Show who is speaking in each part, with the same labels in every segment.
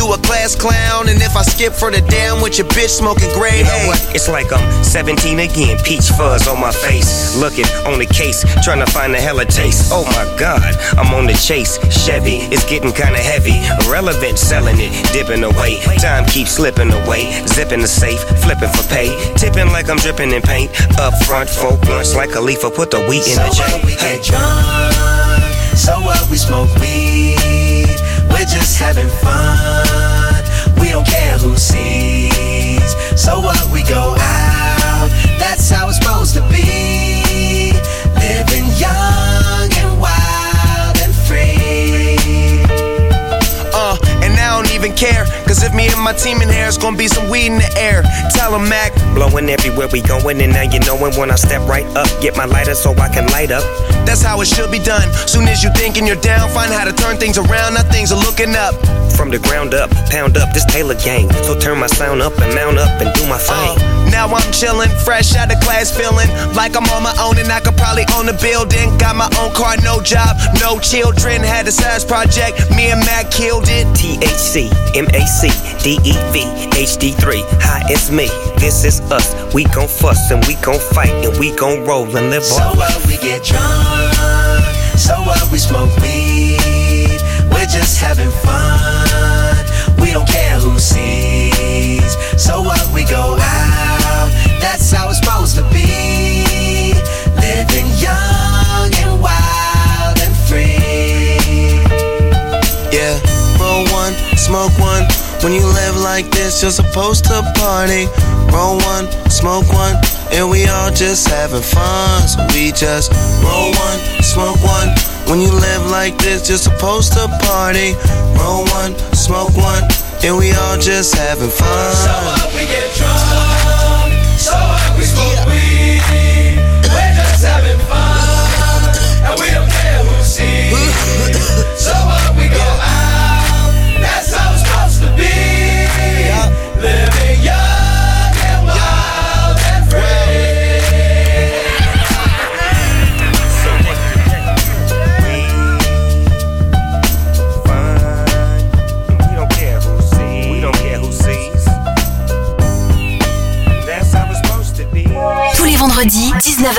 Speaker 1: You a class clown, and if I skip for the damn with your bitch smoking gray,
Speaker 2: You know what? It's like I'm 17 again, peach fuzz on my face. Looking on the case, trying to find a hella taste. Oh my god, I'm on the chase. Chevy, it's getting kinda heavy. Irrelevant, selling it, dipping away. Time keeps slipping away. Zipping the safe, flipping for pay. Tipping like I'm dripping in paint. Up front, four blunts like a leaf, put the wheat in
Speaker 3: so
Speaker 2: the J.
Speaker 3: What we get drunk, so what we smoke weed. We're just having fun. We don't care who sees. So what we go out, that's how it's supposed to be. Living young and wild and free.
Speaker 1: Uh, and I don't even care. Cause if me and my team in here, it's gonna be some weed in the air. Tell 'em, Mac.
Speaker 2: Blowing everywhere we going, and now you knowin' when I step right up. Get my lighter so I can light up.
Speaker 1: That's how it should be done. Soon as you thinking you're down, find how to turn things around. Now things are looking up.
Speaker 2: From the ground up, pound up this Taylor gang. So turn my sound up and mount up and do my thing.
Speaker 1: Uh, now I'm chillin', fresh out of class, feeling like I'm on my own and I could probably own a building. Got my own car, no job, no children. Had a size project, me and Mac killed it.
Speaker 2: THC, MAC, DEV, HD3. Hi, it's me. This is us. We gon' fuss and we gon' fight and we gon' roll and live
Speaker 3: So
Speaker 2: on.
Speaker 3: what we get drunk, so what we smoke weed. We're just having fun. We don't care who sees. So what we go out, that's how it's supposed to be.
Speaker 1: Smoke one. When you live like this, you're supposed to party. Roll one, smoke one, and we all just having fun. So we just roll one, smoke one. When you live like this, you're supposed to party. Roll one, smoke one, and we all just having fun.
Speaker 3: So what we get drunk, so what we smoke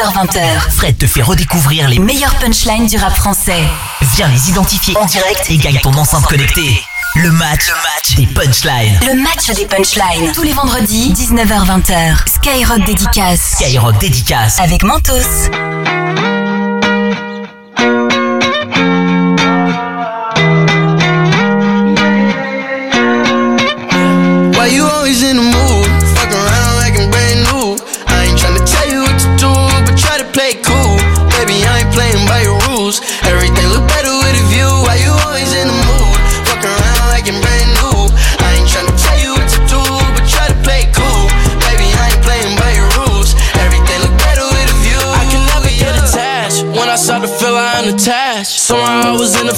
Speaker 4: 19h-20h.
Speaker 5: Fred te fait redécouvrir les
Speaker 4: Meilleures punchlines du rap français.
Speaker 5: Viens les identifier en direct et gagne ton enceinte connectée. Le match, le match des punchlines.
Speaker 4: Le match des punchlines. Tous les vendredis, 19h-20h. Skyrock dédicace.
Speaker 5: Skyrock dédicace.
Speaker 4: Avec Mentos.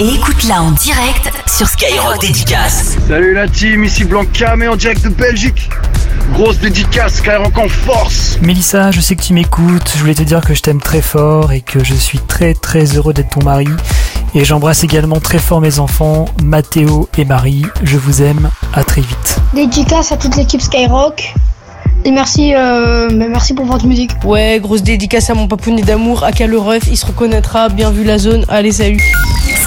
Speaker 6: et écoute-la en direct sur Skyrock Dédicace.
Speaker 7: Salut la team, ici Blanca, mais en direct de Belgique. Grosse dédicace, Skyrock en force.
Speaker 8: Mélissa, je sais que tu m'écoutes. Je voulais te dire que je t'aime très fort et que je suis très très heureux d'être ton mari. Et j'embrasse également très fort mes enfants, Mathéo et Marie. Je vous aime. À très vite.
Speaker 9: Dédicace à toute l'équipe Skyrock. Et merci, euh, merci pour votre musique.
Speaker 10: Ouais, grosse dédicace à mon papounet d'amour, à Caloref, il se reconnaîtra, bien vu la zone, allez salut.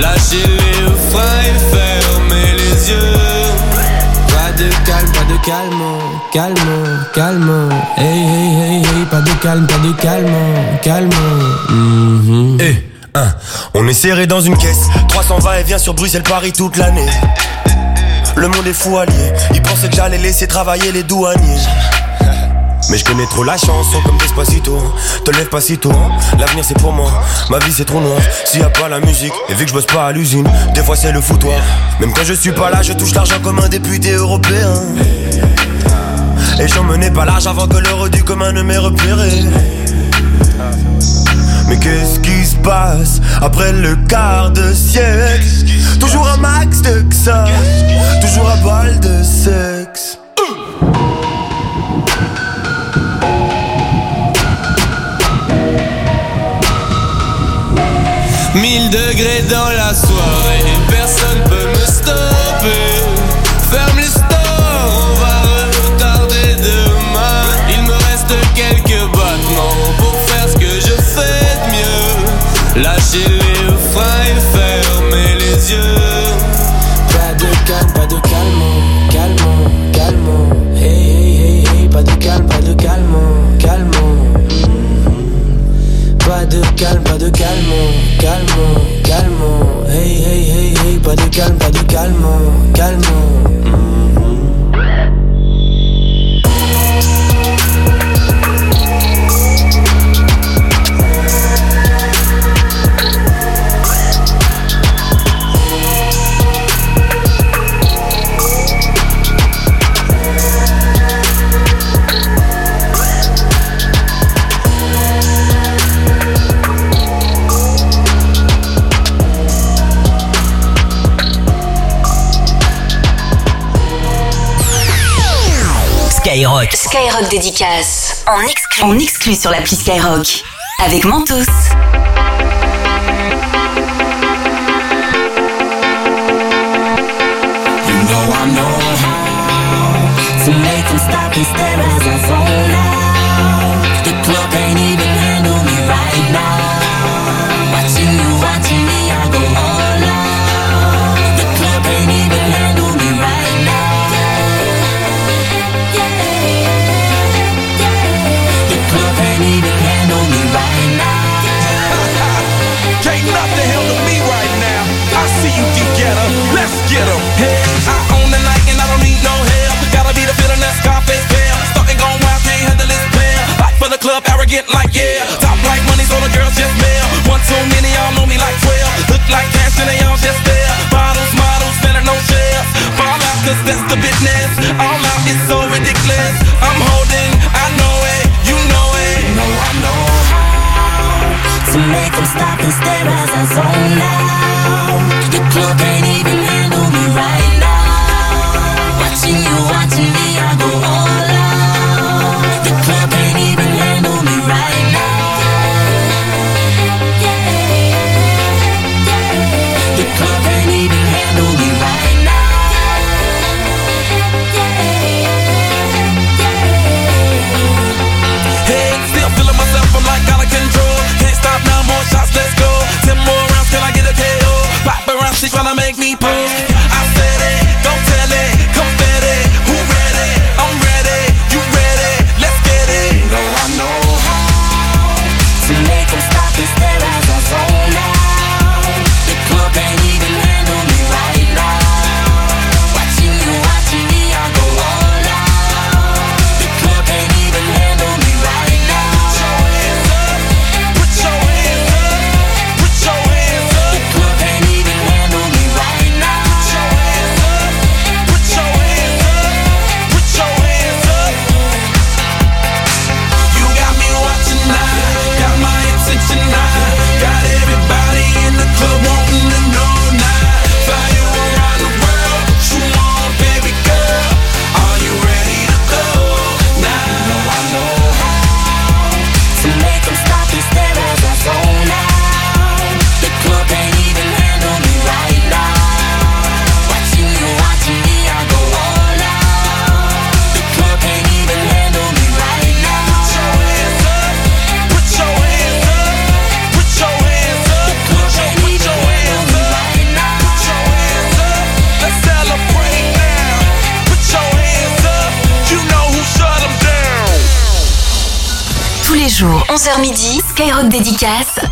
Speaker 11: Lâcher les freins et fermer les yeux. Pas de calme, pas de calme, calme, calme. Hey, hey, hey, hey, pas de calme, pas de calme, calme.
Speaker 1: Eh, hein, on est serré dans une caisse. 320 et vient sur Bruxelles-Paris toute l'année. Le monde est fou allié. Ils pensaient que j'allais laisser travailler les douaniers. Mais je connais trop la chanson comme Despacito. Te lève pas si tôt, hein. l'avenir c'est pour moi. Ma vie c'est trop noir, s'il y a pas la musique Et vu que je bosse pas à l'usine, des fois c'est le foutoir. Même quand je suis pas là, je touche l'argent comme un député européen. Et j'en menais pas large avant que l'heure du commun ne m'ait repéré. Mais qu'est-ce qui se passe après le quart de siècle? Toujours un max de ça, toujours un bal de sexe.
Speaker 11: Mille degrés dans la soirée, personne peut me stopper. De calme, calme, calme. Hey, hey, hey, hey, pas de calme, pas de calme, calme.
Speaker 5: Skyrock.
Speaker 6: Skyrock dédicace en exclu, en exclu sur l'appli Skyrock avec Mentos.
Speaker 12: Club,
Speaker 13: like yeah. Top like money, so the girls just mail. One too many, y'all know me like 12. Look like cash and they all just there. Bottles, models, spending no shares. Fall out, cause that's the business.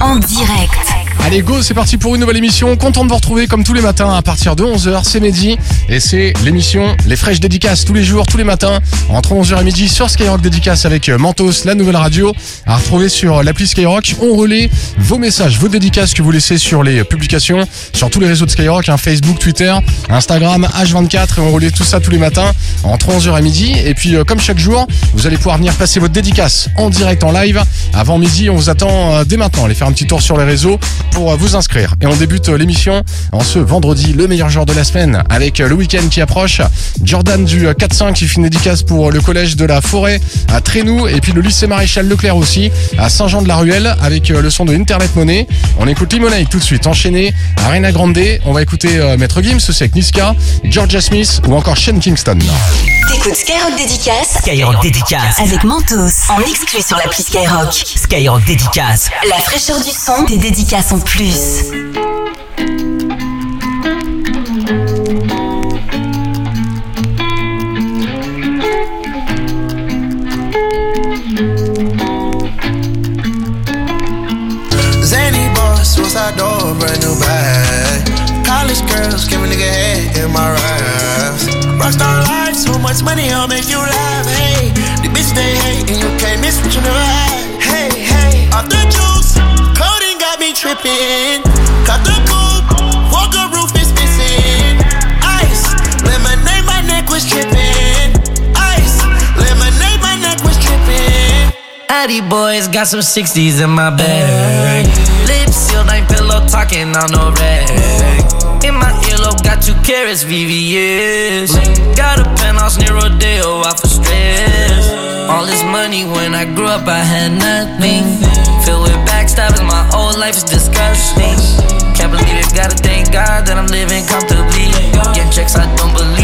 Speaker 6: En direct.
Speaker 14: Allez go, c'est parti pour une nouvelle émission. Content de vous retrouver comme tous les matins à partir de 11h, c'est midi. Et c'est l'émission Les Fraîches Dédicaces tous les jours, tous les matins, entre 11h et midi sur Skyrock Dédicace avec euh, Mentos, la nouvelle radio, à retrouver sur l'appli Skyrock. On relaie vos messages, vos dédicaces que vous laissez sur les publications, sur tous les réseaux de Skyrock, hein, Facebook, Twitter, Instagram, H24 et on relaie tout ça tous les matins entre 11h et midi. Et puis euh, comme chaque jour, vous allez pouvoir venir passer votre dédicace en direct en live. Avant midi, on vous attend euh, dès maintenant. Allez faire un petit tour sur les réseaux pour euh, vous inscrire. Et on débute euh, l'émission en ce vendredi, le meilleur jour de la semaine, avec euh, le week-end qui approche. Jordan du euh, 4-5 qui fait une dédicace pour euh, le collège de la Forêt à Trénou et puis le lycée Maréchal Leclerc aussi à Saint-Jean-de-la-Ruelle avec euh, le son de Internet Money. On écoute Limonade tout de suite, enchaîné Arena Grande. On va écouter euh, Maître Gims aussi avec Niska, Georgia Smith ou encore Shane Kingston.
Speaker 6: T'écoutes Skyrock Dédicace
Speaker 5: Skyrock Dédicace.
Speaker 6: avec Mentos en exclu sur l'appli Skyrock.
Speaker 5: Skyrock Dédicace.
Speaker 6: La fraîcheur du son, des dédicaces en plus.
Speaker 15: Suicide door, brand new bag. College girls, give a nigga head in my raps. Rockstar life, so much money, I'll make you laugh. Hey, the bitch they hate, and you can't miss what you never had. Hey, hey, off the juice, coding got me tripping. Cut the coupe, Walker roof is missing. Ice, lemonade, my neck was tripping. Ice, lemonade, my neck was tripping.
Speaker 16: Addy boys got some 60s in my bag. Sealed, ain't pillow talking on no rag. In my earlobe, got two carrots, VVS. Got a penthouse near Rodeo, out for stress. All this money when I grew up, I had nothing. Filled with backstabbing, my whole life is disgusting. Can't believe it, gotta thank God that I'm living comfortably. Get checks, I don't believe,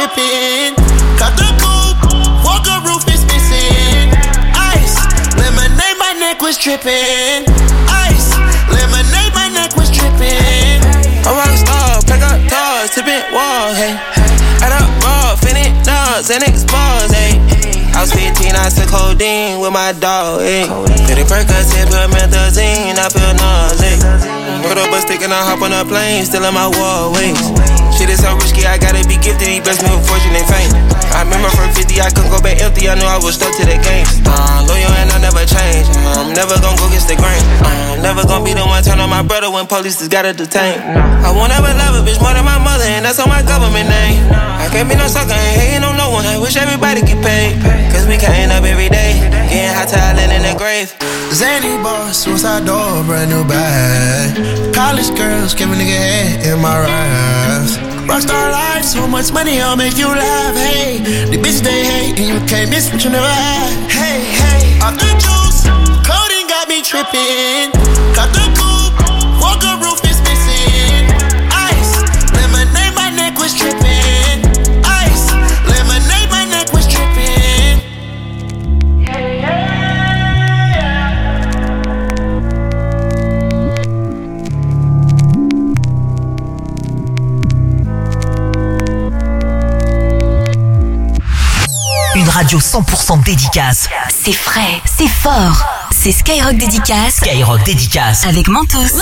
Speaker 15: tripping. Cut the coupe, Walker roof is missing. Ice, lemonade, my neck was tripping. Ice, lemonade, my neck was tripping.
Speaker 17: A rockstar, pack up doors, tipping walls, hey. Add up raw, finish nuts, and expose, hey. I was 15, I took codeine with my dog, hey. Did it Percocet, put methazine, I feel nauseous. Put up a stick and I hop on a plane, still in my wallways. Shit is so risky, I gotta be gifted, he blessed me with fortune and fame. I remember from 50, I couldn't go back empty, I knew I was stuck to the game. Uh, loyal and I never change, I'm never gonna go against the grain. Uh, I'm never gonna be the one turn on my brother when police just gotta detain. I won't ever love a bitch more than my mother, and that's on my government name. I can't be no sucker, ain't hating on no one, I wish everybody get paid. Cause we counting up every day, getting hot talent in the grave.
Speaker 18: Zany bar, suicide door, brand new bag. College girls, give a nigga head in my raps. Rockstar life, so much money, I'll make you laugh. Hey, the bitch they hate, and you can't miss what you never had. Hey, hey, off the juice, codeine got me tripping.
Speaker 5: Radio 100% dédicace.
Speaker 6: C'est frais, c'est fort. C'est Skyrock Dédicace.
Speaker 5: Skyrock dédicace.
Speaker 6: Avec Mentos.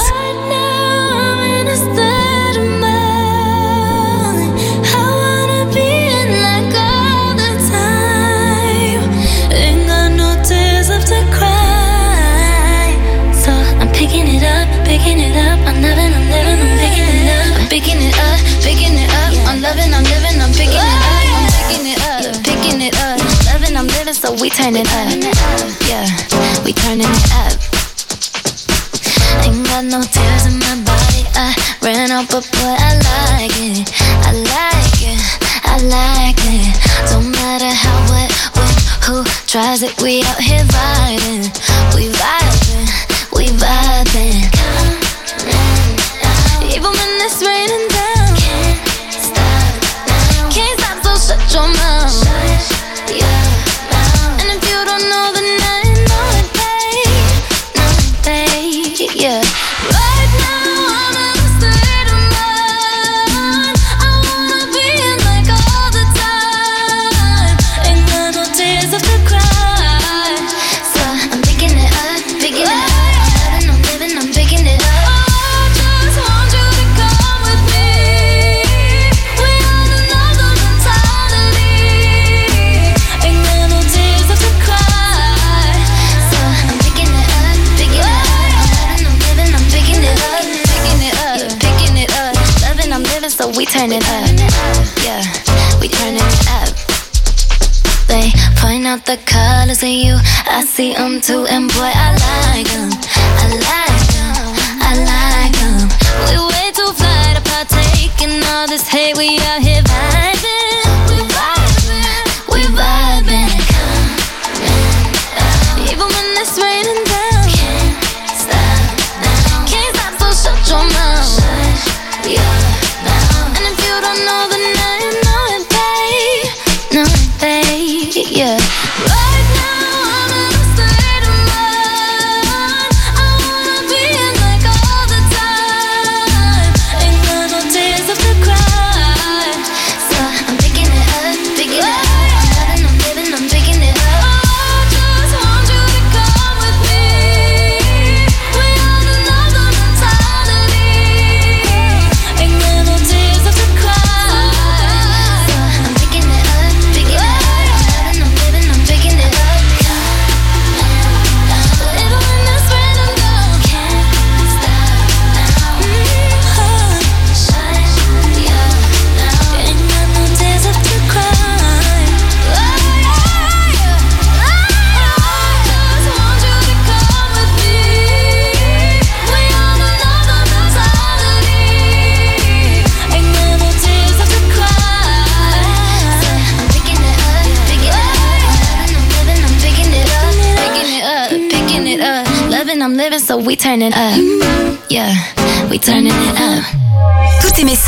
Speaker 12: Turn it up. Yeah, we turning it up. Ain't got no tears in my body. I ran out, but boy, I like it. I like it. I like it. Don't matter how, what, when, who tries it. We out here vibing. We vibing. See them too,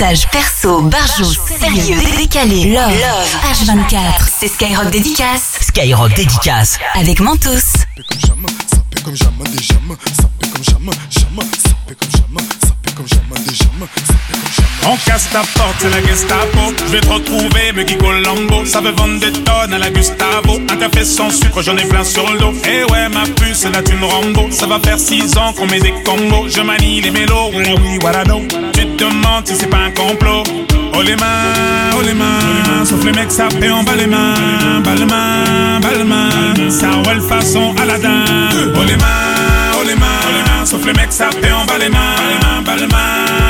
Speaker 6: messages perso, barjots, sérieux, décalés, love, H24, c'est Skyrock Dédicace.
Speaker 5: Skyrock dédicace.
Speaker 6: Avec Mentos.
Speaker 19: comme
Speaker 20: On casse ta porte, c'est la Gestapo. Je vais te retrouver, me Colombo. Ça veut vendre des tonnes à la Gustavo. Un café sans sucre, j'en ai plein sur le dos. Eh ouais, ma puce, là tu me Rambo. Ça va faire six ans qu'on met des combos. Je manie les mélos, voilà oui, voilà. Tu te demandes si c'est pas un complot. Oh les mains, oh les mains, sauf les mecs fait en bas les mains, bas les mains, bas les mains, ça roule façon Aladdin. Oh les mains, oh les mains, oh sauf les mecs fait en bas les mains, bas les mains,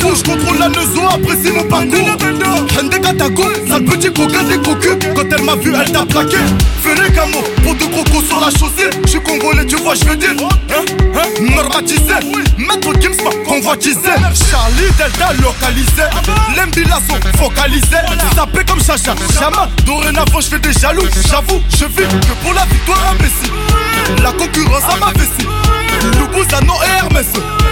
Speaker 19: Je contrôle la maison, apprécie mon parcours. Hende Katako, sale petit coquin des cocus. Quand elle m'a vu, elle t'a plaqué. Ferré Camo, pour de crocos sur la chaussée. Je suis congolais, tu vois, je veux dire. Hein, hein, normatisé. Maître Gims m'a convoitisé. Charlie Delta localisé. L'embilasso focalisé. Sapé comme Chacha, Chama. Dorénavant, je fais des jaloux. J'avoue, je vis que pour la victoire imbécile. La concurrence à ma vessie. Loubouzanon et Hermès.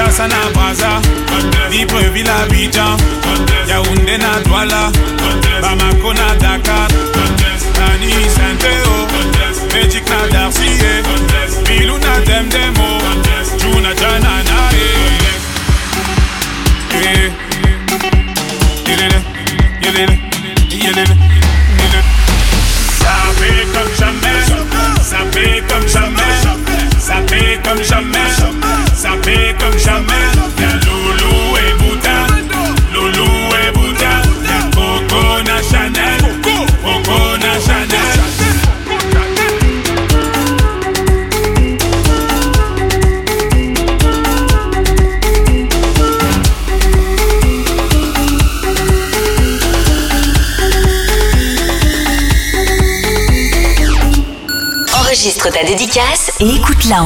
Speaker 20: Kinshasa na Brazza, Libreville Abidjan, Yaoundé na Douala,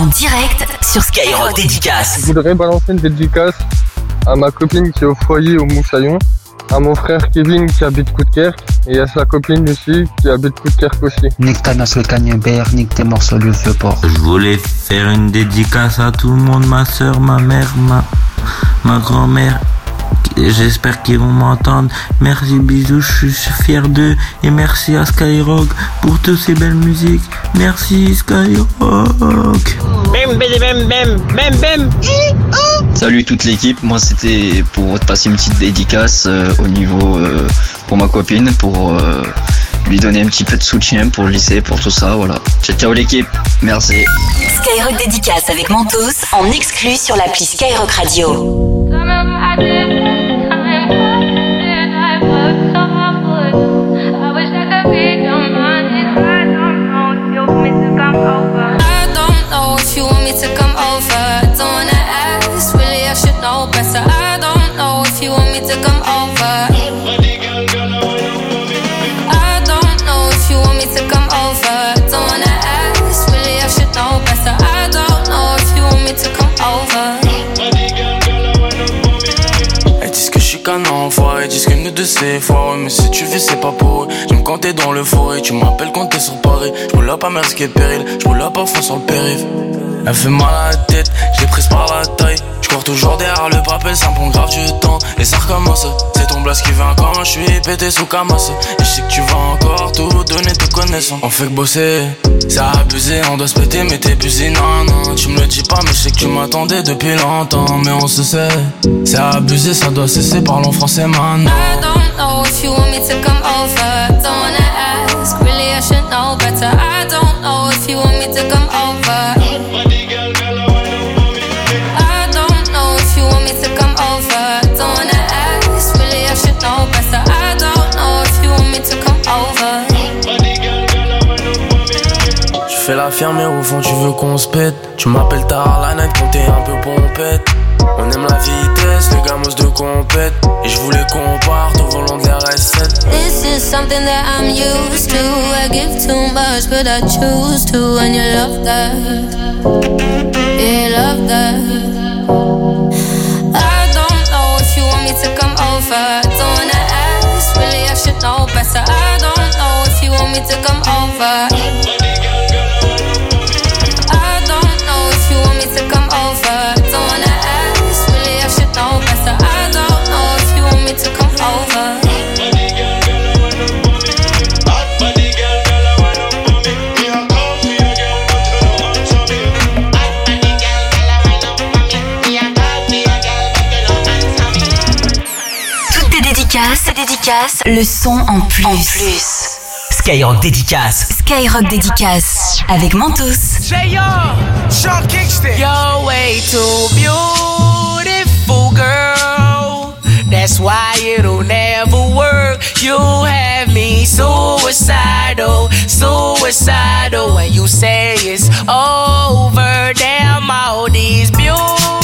Speaker 6: en direct sur Skyrock Dédicace.
Speaker 21: Je voudrais balancer une dédicace à ma copine qui est au foyer au Moussaillon, à mon frère Kevin qui habite Coudekerque et à sa copine Lucie qui habite Coudekerque aussi.
Speaker 22: Nique ta cagnebert, nique tes morceaux le vieux port.
Speaker 23: Je voulais faire une dédicace à tout le monde, ma soeur, ma mère, ma, ma grand-mère. J'espère qu'ils vont m'entendre. Merci, bisous, je suis fier d'eux. Et merci à Skyrock pour toutes ces belles musiques. Merci, Skyrock.
Speaker 24: Bam, bam, bam, bam, bam.
Speaker 25: Salut toute l'équipe, moi c'était pour te passer une petite dédicace euh, au niveau euh, pour ma copine, pour euh, lui donner un petit peu de soutien pour le lycée, pour tout ça, voilà. Ciao ciao l'équipe, merci.
Speaker 6: Skyrock Dédicace avec Mentos en exclu sur l'appli Skyrock Radio.
Speaker 26: I
Speaker 27: c'est foireux Mais si tu vis c'est pas pour eux, je me comptais dans le forêt Tu m'appelles quand t'es sur Paris, je roule pas risquer péril. Je roule pas fond sur le périph' Elle fait mal à la tête, je l'ai prise par la taille. Je cours toujours derrière le papel, ça prend grave du temps. Et ça recommence, c'est ton blast qui vient quand je suis pété sous Camas Et je sais que tu vas encore tout donner te connaissant On fait que bosser, c'est abusé, on doit se péter mais t'es busy. Non non, tu me le dis pas mais je sais que tu m'attendais depuis longtemps. Mais on se sait, c'est abusé, ça doit cesser, parlons français maintenant
Speaker 26: don't know if you want me to come over. Don't ask, really I should know better. I don't know if you want me to come over. I don't know if you want me to come over. Don't ask, really I should know better. I don't know if you want me to come over.
Speaker 27: Je fais la ferme et au fond tu veux qu'on se pète Tu m'appelles tard la night quand t'es un peu pompette On aime la vitesse, les gamos de
Speaker 28: compète. Et je voulais qu'on parte au volant de la recette.
Speaker 26: This is something that I'm used to. I give too much, but I choose to. And you love that. You love that. I don't know if you want me to come over. Don't wanna ask, really, I should know better. I don't know if you want me to come over.
Speaker 6: Le son en plus. En plus.
Speaker 29: Skyrock dédicace.
Speaker 6: Skyrock dédicace avec Mentos.
Speaker 30: J.R. Sean Kingston. You're way too beautiful, girl. That's why it'll never work. You have me suicidal, suicidal. When you say it's over, damn all these beautiful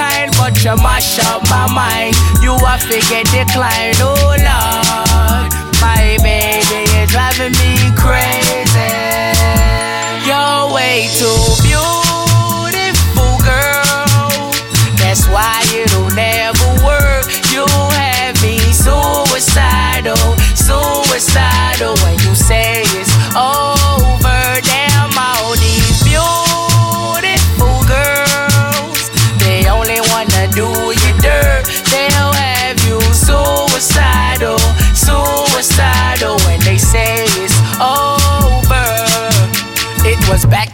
Speaker 30: Kind, but you mash up my mind. You a figure decline. Oh, Lord. My baby is driving me crazy. You're way too beautiful, girl. That's why it'll never work. You have me suicidal, suicidal. When you say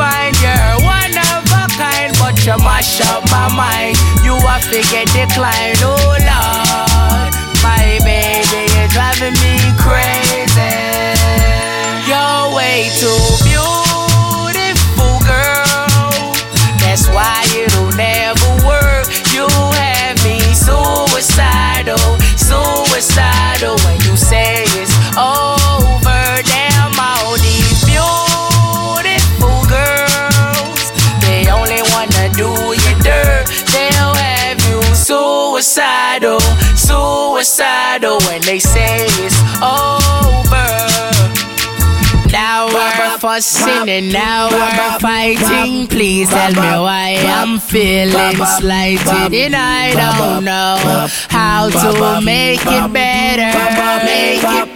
Speaker 30: defined. You're one of a kind, but you mash up my mind. You a figure decline, oh Lord. My baby is driving me crazy. You're way too beautiful, girl. That's why it'll never work. You have me suicidal, suicidal. Suicidal, suicidal. When they say it's over. Now we're fussing and now we're fighting. Please tell me why I'm feeling slighted. And I don't know how to make it better. Make it better.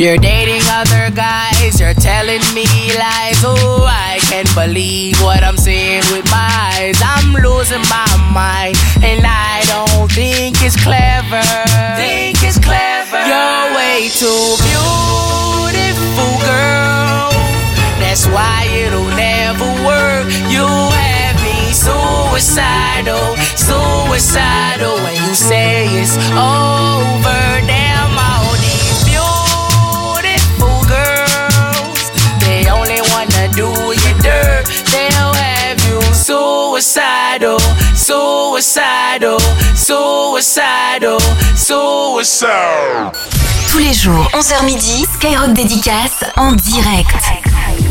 Speaker 30: You're dating other guys, you're telling me lies. Oh, I can't believe what I'm seeing with my eyes. I'm losing my mind, and I don't think it's clever. Think it's clever. You're way too beautiful, girl. That's why it'll never work. You have me suicidal, suicidal. When you say it's over, suicidal, suicidal, suicidal, suicidal.
Speaker 6: Tous les jours, 11h midi, Skyrock dédicace en direct.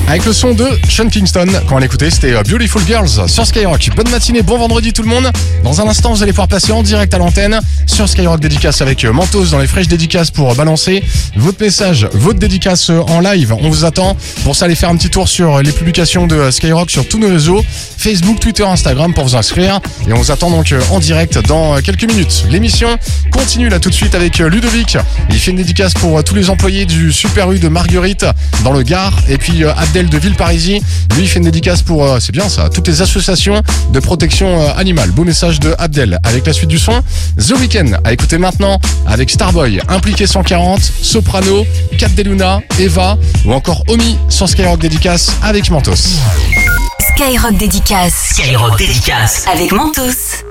Speaker 14: Avec le son de Sean Kingston. Quand on l'écoutait, c'était euh, Beautiful Girls sur Skyrock. Bonne matinée, bon vendredi tout le monde. Dans un instant, vous allez pouvoir passer en direct à l'antenne sur Skyrock Dédicace avec euh, Mentos dans les fraîches dédicaces pour euh, balancer votre message, votre dédicace en live. On vous attend. Pour ça, allez faire un petit tour sur les publications de Skyrock sur tous nos réseaux, Facebook, Twitter, Instagram pour vous inscrire. Et on vous attend donc en direct dans quelques minutes. L'émission continue là tout de suite avec Ludovic. Il fait une dédicace pour tous les employés du Super U de Marguerite dans le Gard. Et puis euh, De Villeparisis, lui il fait une dédicace pour, euh, c'est bien ça, toutes les associations de protection euh, animale. Beau message de Abdel. Avec la suite du son, The Weeknd à écouter maintenant avec Starboy, Impliqué 140, Soprano, Cat Deluna, Eva ou encore Omi sur Skyrock dédicace avec Mentos.
Speaker 6: Skyrock dédicace.
Speaker 5: Skyrock dédicace.
Speaker 6: Avec Mentos.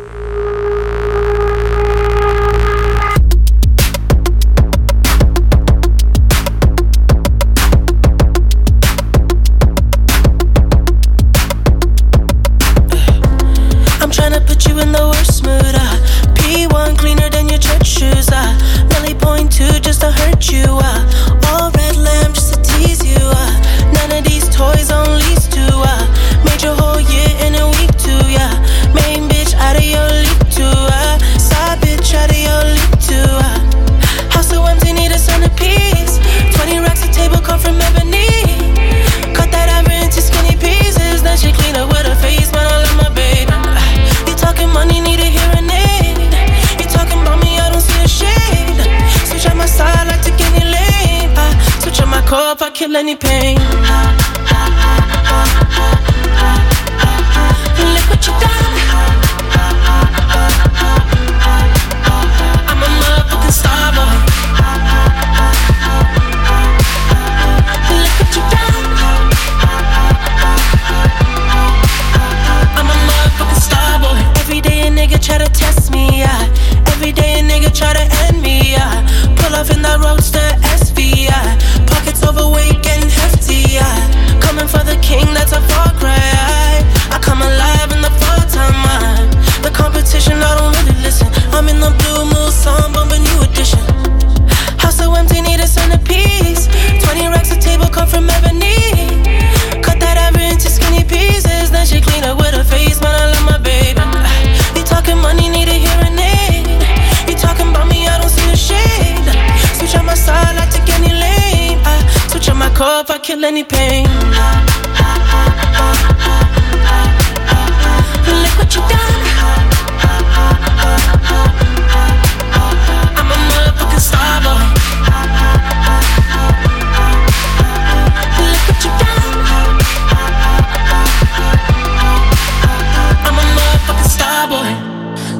Speaker 31: Pain. Look what you done. I'm a motherfucking star boy. Look what you done. I'm a motherfucking star boy. Every day a nigga try to test me, yeah. Every day a nigga try to end me, yeah. Pull off in that roadster kill any pain. Look what you done.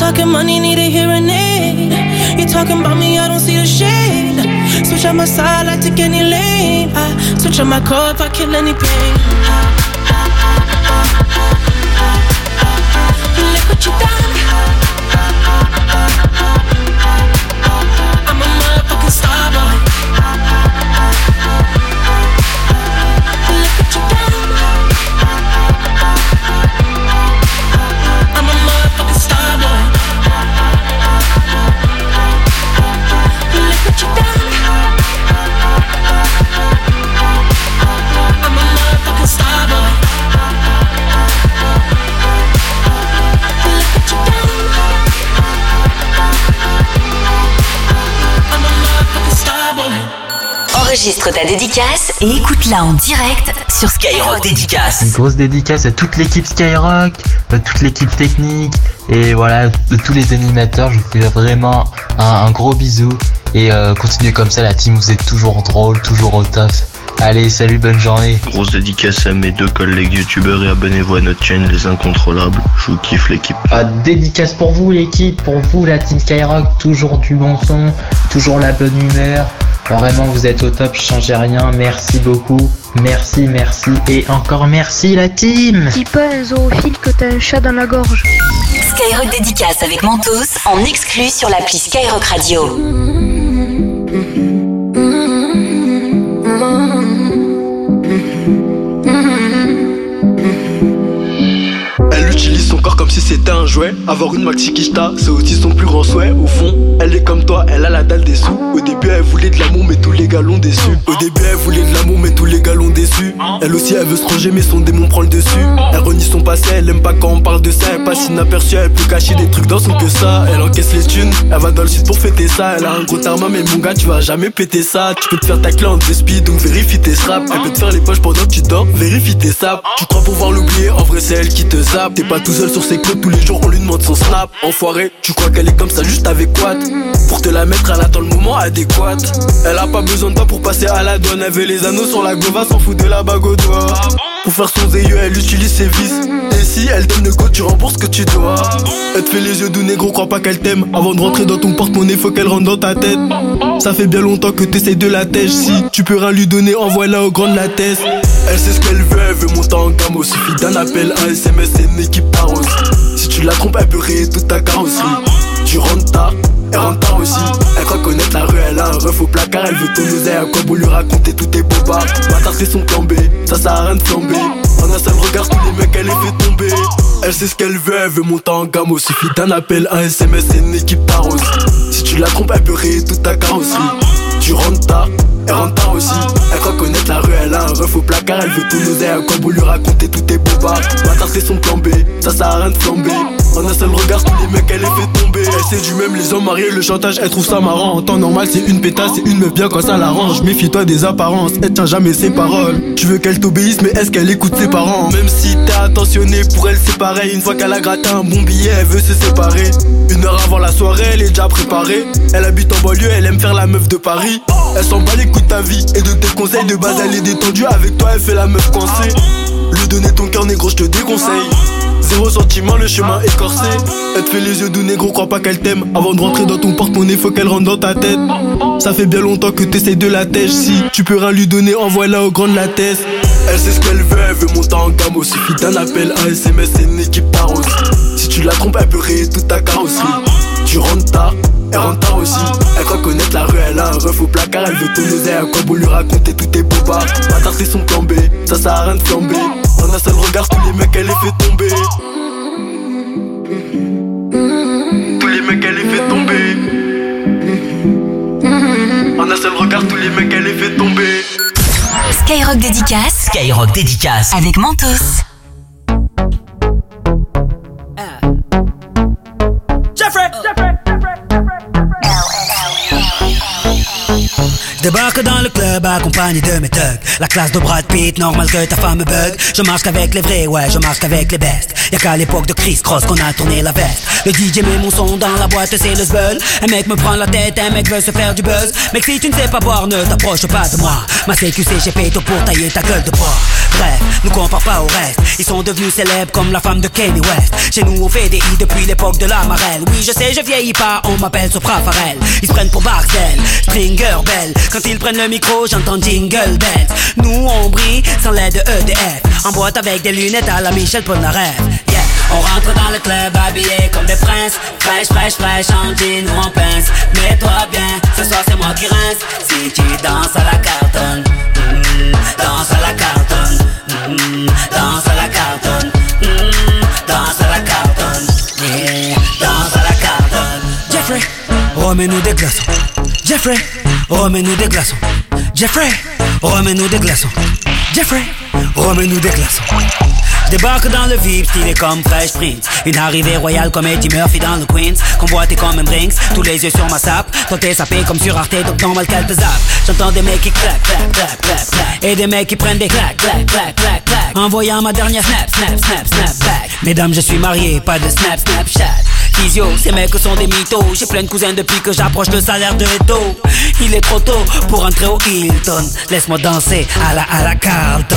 Speaker 31: Talking money, need a hearing aid. You talking about me, I don't see the shade. Switch on my side, I take any lane. I switch on my core if I kill any pain. Look what you done.
Speaker 6: Enregistre ta dédicace et écoute-la en direct sur Skyrock dédicace.
Speaker 32: Une grosse dédicace à toute l'équipe Skyrock, à toute l'équipe technique et voilà, de tous les animateurs. Je vous fais vraiment un, un gros bisou et euh, continuez comme ça, la team. Vous êtes toujours drôle, toujours au taf. Allez, salut, bonne journée.
Speaker 25: Grosse dédicace à mes deux collègues youtubeurs et abonnez-vous à notre chaîne Les Incontrôlables. Je vous kiffe l'équipe.
Speaker 32: Ah, dédicace pour vous l'équipe, pour vous la team Skyrock, toujours du bon son, toujours la bonne humeur. Vraiment vous êtes au top, changez rien, merci beaucoup.
Speaker 33: Merci, merci et encore merci la team
Speaker 34: Dis pas à un zoophile que t'as un chat dans la gorge.
Speaker 6: Skyrock dédicace avec Mentos en exclu sur l'appli Skyrock Radio.
Speaker 25: Utilise son corps comme si c'était un jouet. Avoir une maxi kishta, c'est aussi son plus grand souhait. Au fond, elle est comme toi, elle a la dalle des sous. Au début, elle voulait de l'amour, mais tous les gars l'ont déçu. Au début, elle voulait de l'amour, mais tous les gars l'ont déçu. Elle aussi, elle veut se ranger, mais son démon prend le dessus. Elle renie son passé, elle aime pas quand on parle de ça. Elle passe inaperçue, elle peut cacher des trucs dans son que ça. Elle encaisse les thunes, elle va dans le sud pour fêter ça. Elle a un gros tarma, mais mon gars, tu vas jamais péter ça. Tu peux te faire ta clé en speed, donc vérifie tes straps. Elle peut te faire les poches pendant que tu dors, vérifie tes saps. Tu crois pouvoir l'oublier, en vrai, c'est elle qui te zappe. Pas tout seul sur ses clés, tous les jours on lui demande son snap. Enfoiré, tu crois qu'elle est comme ça juste avec quoi Pour te la mettre, elle attend le moment adéquat. Elle a pas besoin de toi pour passer à la douane. Elle veut les anneaux sur la gova, s'en fout de la bague au doigt. Pour faire son zéyeux, elle utilise ses vis. Et si elle donne le go, tu rembourses ce que tu dois. Elle te fait les yeux doux, négro, crois pas qu'elle t'aime. Avant de rentrer dans ton porte-monnaie, faut qu'elle rentre dans ta tête. Ça fait bien longtemps que t'essayes de la tèche. Si tu peux rien lui donner, envoie-la au grand de la tête. Elle sait ce qu'elle veut, elle veut monter en gamme. Suffit d'un appel, un SMS, c'est une équipe tarose. Si tu la trompes, elle peut rayer toute ta carrosserie. Tu rentres tard, elle rentre tard aussi. Elle croit connaître la rue, elle a un ref au placard. Elle veut ton oseille, à quoi pour lui raconter tous tes bobards. Bâtard, c'est son plan B, ça sert à rien de flamber. En un seul regard, tous les mecs, elle les fait tomber. Elle sait ce qu'elle veut, elle veut monter en gamme. Suffit d'un appel, un SMS, c'est une équipe tarose. Si tu la trompes, elle peut rayer toute ta carrosserie. Tu rentres tard, elle rentre tard aussi. Elle croit connaître la rue, elle a un ref au placard. Elle veut ton oseille, à quoi pour lui raconter tous tes bobards. Bâtard, c'est son plan B, ça sert à rien de flamber. En un seul regard, tous les mecs, elle les fait tomber. Elle sait du même, les hommes mariés, le chantage, elle trouve ça marrant. En temps normal, c'est une pétasse, c'est une meuf bien quand ça l'arrange. Méfie-toi des apparences, elle tient jamais ses paroles. Tu veux qu'elle t'obéisse, mais est-ce qu'elle écoute ses parents? Même si t'es attentionné, pour elle c'est pareil. Une fois qu'elle a gratté un bon billet, elle veut se séparer. Une heure avant la soirée, elle est déjà préparée. Elle habite en banlieue, elle aime faire la meuf de Paris. Elle s'en bat les ta vie et de tes conseils de base, elle est détendue. Avec toi, elle fait la meuf coincée. Lui donner ton cœur, négro, je te déconseille. Zéro sentiment, le chemin écorcé. Elle te fait les yeux doux, négro, crois pas qu'elle t'aime. Avant de rentrer dans ton porte-monnaie, faut qu'elle rentre dans ta tête. Ça fait bien longtemps que t'essayes de la tèche. Si tu peux rien lui donner, envoie-la au grand de la tête. Elle sait ce qu'elle veut, elle veut monter en gamme. Au suffit d'un appel, un SMS, c'est une équipe tarose. Si tu la trompes, elle peut rayer toute ta carrosserie. Tu rentres tard, elle rentre tard aussi. Elle croit connaître la rue, elle a un ref au placard. Elle veut ton oseille, quoi pour lui raconter tous tes bobards. Bâtard, c'est son plan B, ça sert à rien de flamber. En un seul regard, tous les mecs, elle les fait tomber. Tous les mecs, elle les fait tomber. En un seul regard, tous les mecs, elle les fait tomber.
Speaker 6: Skyrock dédicace
Speaker 5: Skyrock dédicace
Speaker 6: avec Mentos.
Speaker 35: Jeffrey, Je débarque dans le club accompagné de mes thugs La classe de Brad Pitt, normal que ta femme me bug. Je marche qu'avec les vrais, ouais, je marche qu'avec les bestes Y'a qu'à l'époque de Chris Cross qu'on a tourné la veste. Le DJ met mon son dans la boîte, c'est le zbeul. Un mec me prend la tête, un mec veut se faire du buzz. Mec si tu ne sais pas boire, ne t'approche pas de moi. Ma CQC, j'ai péto pour tailler ta gueule de bois. Bref, nous compare pas au reste. Ils sont devenus célèbres comme la femme de Kanye West. Chez nous on fait des i depuis l'époque de la marelle. Oui je sais je vieillis pas, on m'appelle Sopra Farel Ils se prennent pour Barcel, Stringer Bell Quand ils prennent le micro j'entends Jingle Bells. Nous on brille sans l'aide de EDF En boîte avec des lunettes à la Michel Polnareff. Yeah. On rentre dans le club habillé comme des princes. Fraîche, fraîche, fraîche, en jean ou en pince. Mets-toi bien, ce soir c'est moi qui rince. Si tu danses à la cartonne mm, Danse à la cartonne mm, Danse à la cartonne mm, yeah, Danse à la cartonne. Jeffrey, remets-nous des glaçons Jeffrey, remets-nous des glaçons Jeffrey, remets-nous des glaçons Jeffrey, remets-nous des glaçons Débarque dans le VIP, stylé comme Fresh Prince. Une arrivée royale comme Eddie Murphy dans le Queens. Convoité comme un Brinks, tous les yeux sur ma sape. T'es sapé comme sur Arte, donc normal qu'elle te zappe. J'entends des mecs qui claquent, claquent, claquent, claquent, claquent. Et des mecs qui prennent des claques, claques, claques, claques, claques. Envoyant ma dernière snap, snap, snap, snap back. Mesdames, je suis marié, pas de snap, snapchat. Physio, ces mecs sont des mythos. J'ai plein de cousins depuis que j'approche le salaire de Edo. Il est trop tôt pour entrer au Hilton. Laisse-moi danser à la, à la Carlton.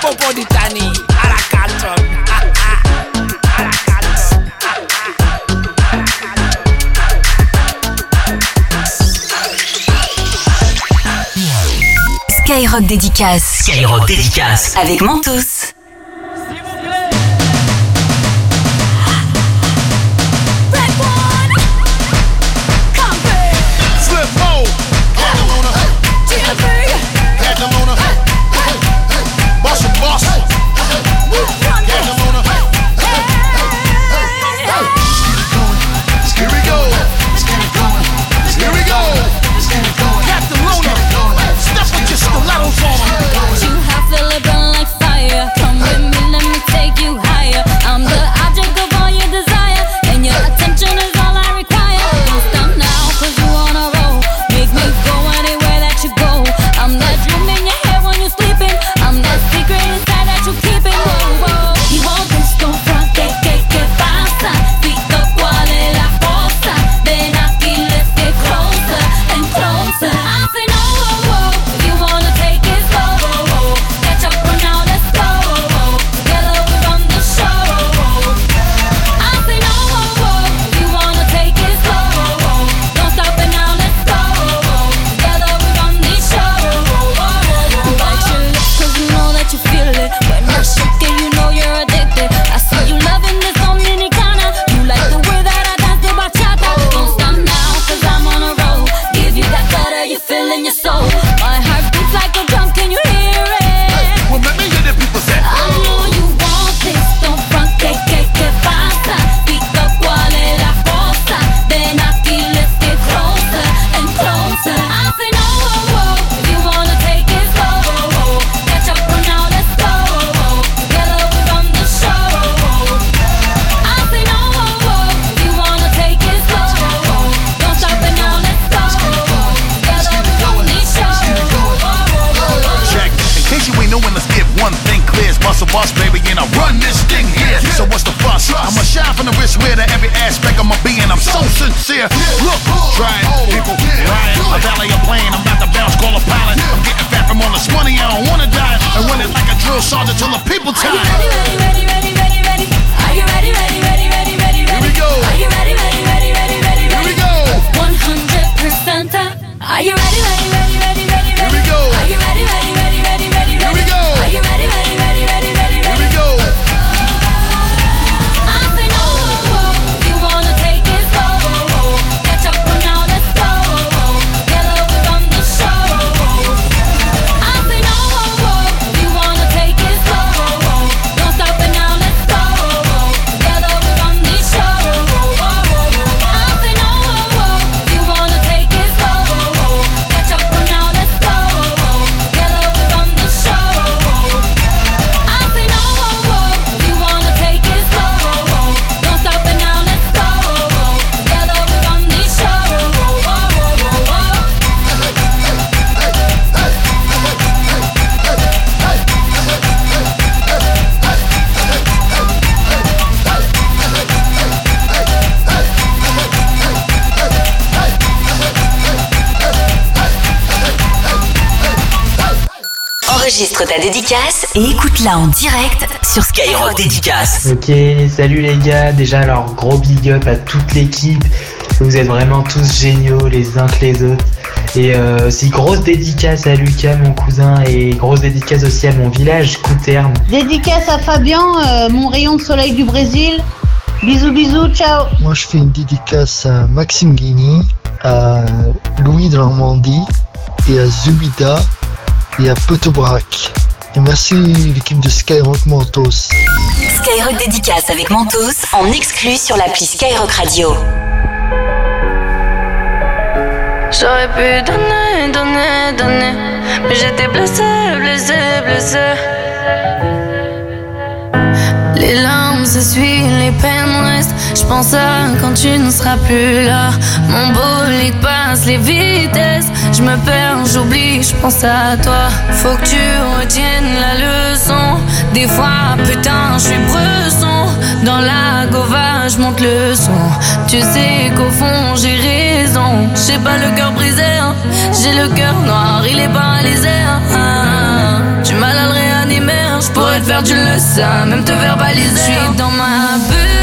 Speaker 32: Cosmopolitanie à la
Speaker 12: Skyrock dédicace.
Speaker 6: Skyrock dédicace.
Speaker 12: Avec Mentos. Enregistre ta dédicace et écoute-la en direct sur Skyrock Dédicace.
Speaker 36: Ok, salut les gars. Déjà, alors gros big up à toute l'équipe. Vous êtes vraiment tous géniaux les uns que les autres. Et euh, aussi grosse dédicace à Lucas, mon cousin, et grosse dédicace aussi à mon village, Couterme.
Speaker 37: Dédicace à Fabien, euh, mon rayon de soleil du Brésil.
Speaker 38: Bisous, bisous, ciao.
Speaker 39: Moi, je fais une dédicace à Maxime Guigny, à Louis de Normandie et à Zubida et à Potobrac. Et merci l'équipe de Skyrock Mentos.
Speaker 6: Skyrock dédicace avec Mentos en exclu sur l'appli Skyrock Radio.
Speaker 26: J'aurais pu donner, donner, donner, mais j'étais blessé, blessé, blessé. Les larmes s'essuient, les peines restent. Je pense à quand tu ne seras plus là. Mon bolide passe les vitesses. Je me perds, j'oublie, je pense à toi. Faut que tu retiennes la leçon. Des fois, putain, je suis bresson. Dans la gova, je monte le son. Tu sais qu'au fond, j'ai raison. J'ai pas le cœur brisé, hein. j'ai le cœur noir, il est paralysé. hein. Hein. je pourrais te faire du leçon, même te verbaliser. Je suis dans ma bulle,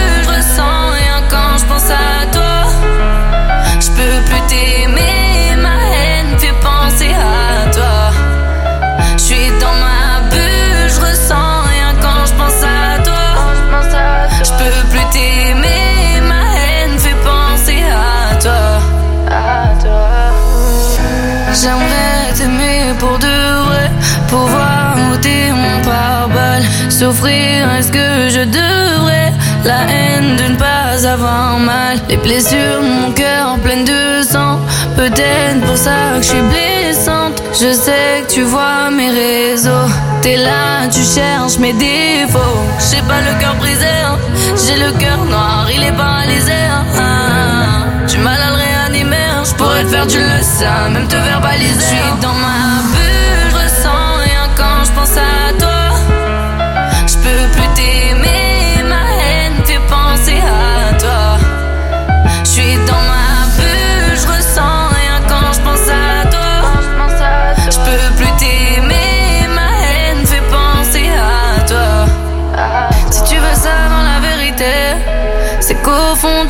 Speaker 26: Est-ce que je devrais La haine de ne pas avoir mal? Les blessures mon cœur pleines de sang. Peut-être pour ça que je suis blessante. Je sais que tu vois mes réseaux. T'es là, tu cherches mes défauts. J'ai pas le cœur brisé, hein. j'ai le cœur noir, il est paralysé. hein. Du mal à le réanimer, hein. je pourrais te faire du leçon, même te verbaliser. Je suis dans ma bulle,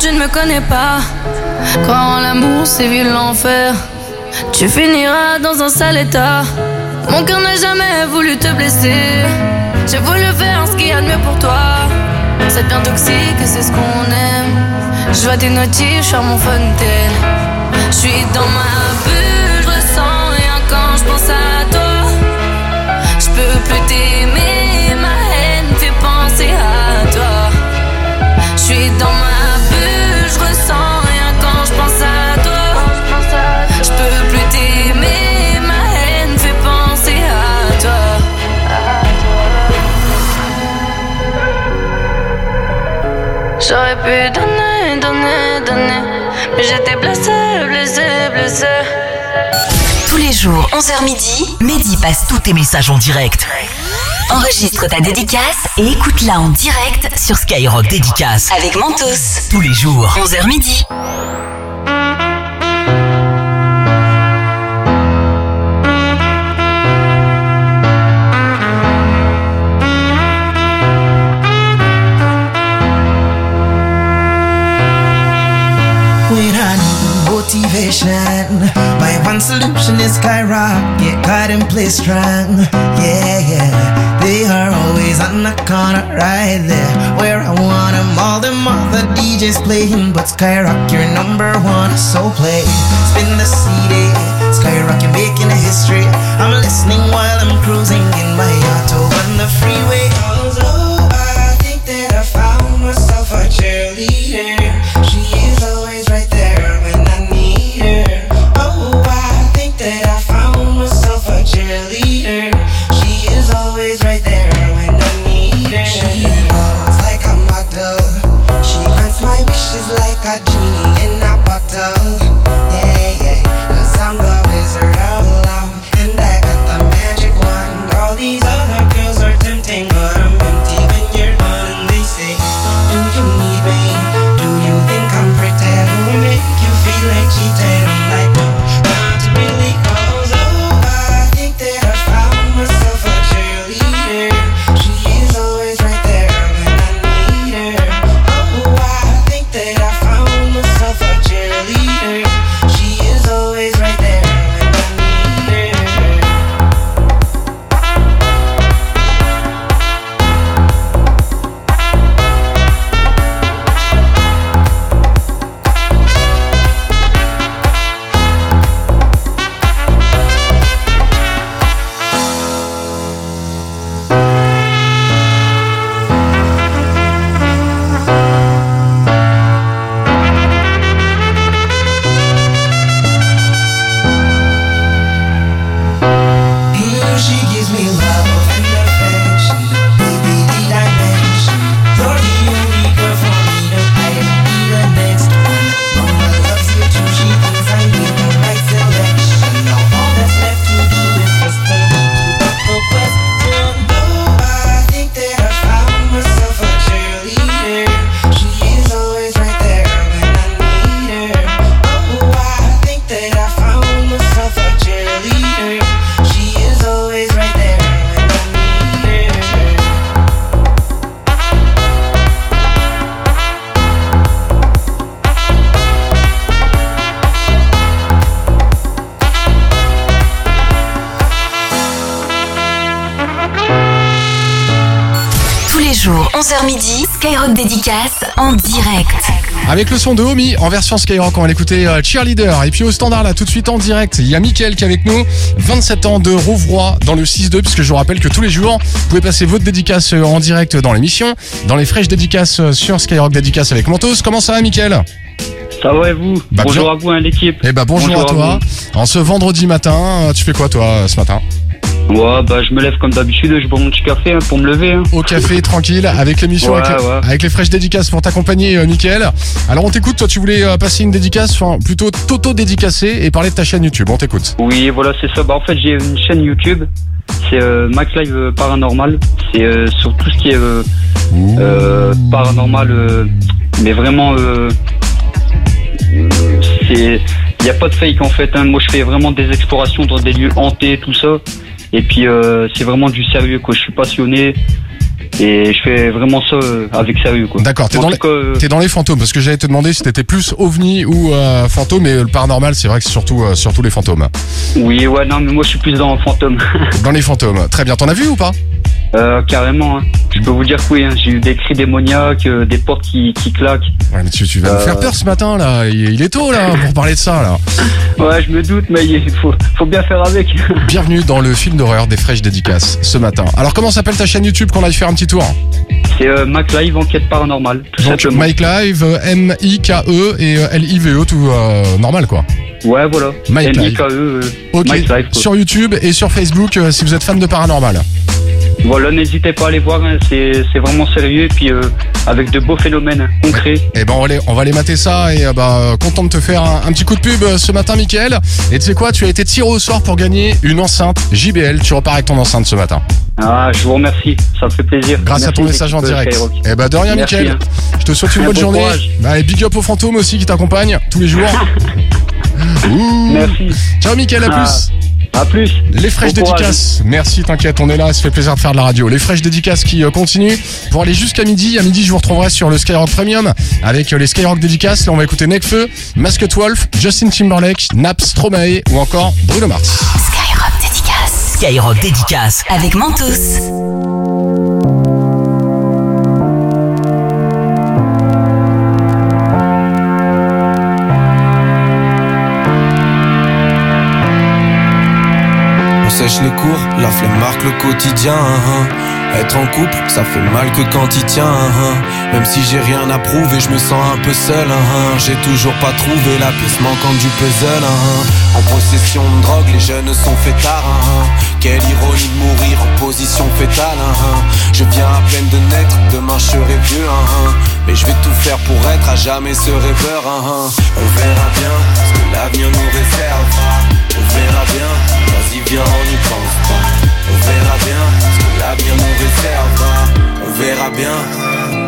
Speaker 26: tu ne me connais pas. Croire en l'amour, c'est vivre l'enfer. Tu finiras dans un sale état. Mon cœur n'a jamais voulu te blesser. J'ai voulu faire ce qu'il y a de mieux pour toi. C'est bien toxique, c'est ce qu'on aime. Je vois tes notifs, sur mon fontaine. Je suis dans ma bulle, je ressens rien quand je pense à toi. Je peux plus t'aimer, ma haine fait penser à toi. Je suis dans ma J'aurais pu donner, donner, donner, mais j'étais blessé, blessé, blessé.
Speaker 6: Tous les jours, 11h midi, Mehdi passe tous tes messages en direct. Enregistre ta dédicace et écoute-la en direct sur
Speaker 5: Skyrock Dédicace.
Speaker 6: avec Mentos.
Speaker 5: Tous les jours.
Speaker 6: 11h midi.
Speaker 40: My one solution is skyrocket, caught and play strong. Yeah, yeah, they are always on the corner right there where I want them. All them other DJs playing, but Skyrock, you're number one. So play, spin the CD, Skyrock, you're making a history. I'm listening while I'm cruising in my auto on the freeway. Although I think that I found myself a cheerleader.
Speaker 14: Avec le son de Omi en version Skyrock, on va l'écouter euh, Cheerleader. Et puis au standard là, tout de suite en direct, il y a Mickaël qui est avec nous, 27 ans de Rouvroy dans le 6-2, puisque je vous rappelle que tous les jours, vous pouvez passer votre dédicace euh, en direct dans l'émission, dans les fraîches dédicaces euh, sur Skyrock dédicace avec Mentos. Comment ça va Mickaël?
Speaker 38: Ça va et vous?
Speaker 14: Bah,
Speaker 38: Bonjour
Speaker 14: bien.
Speaker 38: à vous, hein, l'équipe.
Speaker 14: Eh bah bonjour, à toi. En ce vendredi matin, tu fais quoi toi ce matin?
Speaker 38: Ouais, bah je me lève comme d'habitude, je bois mon petit café hein, pour me lever. hein.
Speaker 14: Au café, tranquille, avec l'émission,
Speaker 38: Ouais,
Speaker 14: avec,
Speaker 38: ouais.
Speaker 14: avec les fraîches dédicaces pour t'accompagner, euh, Mickaël. Alors on t'écoute, toi tu voulais euh, passer une dédicace, enfin plutôt t'auto-dédicacer et parler de ta chaîne YouTube. On t'écoute.
Speaker 38: Oui, voilà, c'est ça. Bah, en fait, j'ai une chaîne YouTube. C'est euh, Max Live euh, Paranormal. C'est sur tout ce qui est paranormal, mais vraiment, c'est, il n'y a pas de fake en fait. hein. Moi, je fais vraiment des explorations dans des lieux hantés, tout ça. Et puis, euh, c'est vraiment du sérieux, quoi. Je suis passionné et je fais vraiment ça euh, avec sérieux, quoi.
Speaker 14: D'accord, t'es dans, les-
Speaker 38: cas, euh,
Speaker 14: dans les fantômes, parce que j'allais te demander si t'étais plus ovni ou euh, fantôme, mais le paranormal, c'est vrai que c'est surtout, euh, surtout les fantômes.
Speaker 38: Oui, ouais, non, mais moi, je suis plus dans fantôme.
Speaker 14: Dans les fantômes. Très bien, t'en as vu ou pas?
Speaker 38: Euh, carrément, hein. je peux vous dire que oui, hein. j'ai eu des cris démoniaques, euh, des portes qui, qui claquent.
Speaker 14: Ouais, mais tu, tu vas
Speaker 38: Euh,
Speaker 14: nous faire peur ce matin, là. Il, il est tôt, là, pour parler de ça, là.
Speaker 38: Ouais, je me doute, mais il faut, faut bien faire avec.
Speaker 14: Bienvenue dans le film d'horreur des fraîches dédicaces ce matin. Alors, comment s'appelle ta chaîne YouTube qu'on aille faire un petit tour?
Speaker 38: C'est euh, Mac Live Enquête Paranormale, tout
Speaker 14: Donc,
Speaker 38: simplement.
Speaker 14: Mike Live, M-I-K-E et euh, L-I-V-E, tout normal, quoi.
Speaker 38: Ouais, voilà.
Speaker 14: Mike Live.
Speaker 38: Mike Live, quoi.
Speaker 14: sur YouTube et sur Facebook si vous êtes fan de paranormal.
Speaker 38: Voilà, n'hésitez pas à aller voir, hein. c'est c'est vraiment sérieux, et puis euh, avec de beaux phénomènes hein, concrets.
Speaker 14: Et ben on va aller, on va aller mater ça et euh, bah euh, content de te faire un, un petit coup de pub euh, ce matin Mickaël. Et tu sais quoi, tu as été tiré au sort pour gagner une enceinte JBL. Tu repars avec ton enceinte ce matin.
Speaker 38: Ah, je vous remercie, ça me fait plaisir.
Speaker 14: Grâce à
Speaker 38: Merci,
Speaker 14: ton message en
Speaker 38: l'équipe, euh,
Speaker 14: direct.
Speaker 38: Skyrock.
Speaker 14: Et bah de rien
Speaker 38: Merci,
Speaker 14: Mickaël.
Speaker 38: hein.
Speaker 14: Je te souhaite une
Speaker 38: Un
Speaker 14: bonne
Speaker 38: bon
Speaker 14: journée.
Speaker 38: courage.
Speaker 14: Bah, et big up aux fantômes aussi qui t'accompagnent tous les jours. Ouh.
Speaker 38: Merci.
Speaker 14: Ciao Mickaël, à
Speaker 38: Ah,
Speaker 14: plus.
Speaker 38: À plus.
Speaker 14: Les fraîches
Speaker 38: Bon courage.
Speaker 14: dédicaces. Merci, t'inquiète, on est là, ça fait plaisir de faire de la radio. Les fraîches dédicaces qui euh, continuent pour aller jusqu'à midi. À midi, je vous retrouverai sur le Skyrock Premium avec euh, les Skyrock dédicaces. Là, on va écouter Necfeu, Masked Wolf, Justin Timberlake, Naps, Stromae ou encore Bruno Mars.
Speaker 6: Skyrock dédicace.
Speaker 5: Skyrock dédicace.
Speaker 6: Avec Mentos.
Speaker 11: Sèche les cours, la flemme marque le quotidien. Être en couple, ça fait mal que quand il tient. Même si j'ai rien à prouver, je me sens un peu seul. J'ai toujours pas trouvé la pièce manquante du puzzle. En possession de drogue, les jeunes sont fêtards. Quelle ironie de mourir en position fétale. Je viens à peine de naître, demain je serai vieux. Mais je vais tout faire pour être à jamais ce rêveur. On verra bien ce que l'avenir nous réserve. On verra bien, vas-y viens on n'y pense pas. On verra bien ce que l'avenir nous réserve On verra bien,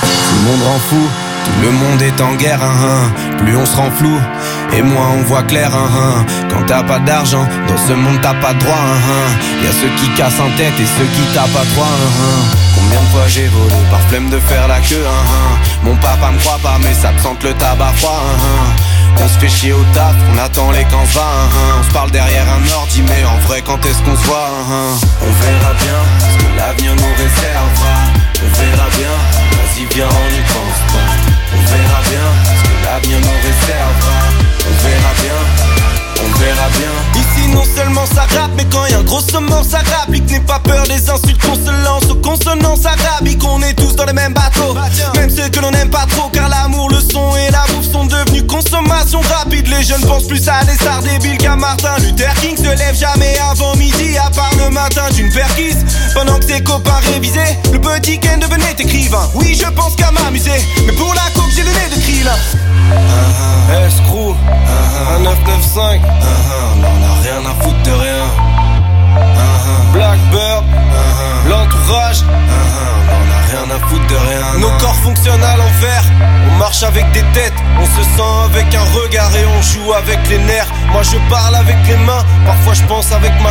Speaker 11: Tout le monde rend fou, tout le monde est en guerre, hein, hein. Plus on se rend flou, et moins on voit clair, hein. Quand t'as pas d'argent, dans ce monde t'as pas de droit. Y a ceux qui cassent en tête et ceux qui tapent à trois. Combien de fois j'ai volé par flemme de faire la queue. Mon papa me croit pas, mais ça me le tabac froid. On se fait chier au taf, on attend les camps. On se parle derrière un ordi, mais en vrai quand est-ce qu'on se voit. On verra bien ce que l'avenir nous réservera. On verra bien, vas-y viens on n'y pense pas. On verra bien ce que l'avenir nous réservera. On verra bien, on verra bien
Speaker 1: non seulement ça rappe mais quand y a un gros mort ça rapplique N'aie pas peur des insultes qu'on se lance aux consonances arabiques On est tous dans le même bateau. Même ceux que l'on n'aime pas trop Car l'amour, le son et la bouffe sont devenus consommation rapide. Les jeunes pensent plus à des stars débiles qu'à Martin Luther King. Se lève jamais avant midi à part le matin d'une perquise. Pendant que ses copains révisaient Le petit Ken devenait écrivain. Oui je pense qu'à m'amuser Mais pour la coupe j'ai le nez de Krillin
Speaker 11: Escrew, un 995 On a rien à foutre de rien. Blackbird, l'entourage. On a rien
Speaker 41: à foutre de rien. Nos corps fonctionnent à l'envers, on marche avec des têtes, on se sent avec un regard et on joue avec les nerfs. Moi je parle avec les mains, parfois je pense avec ma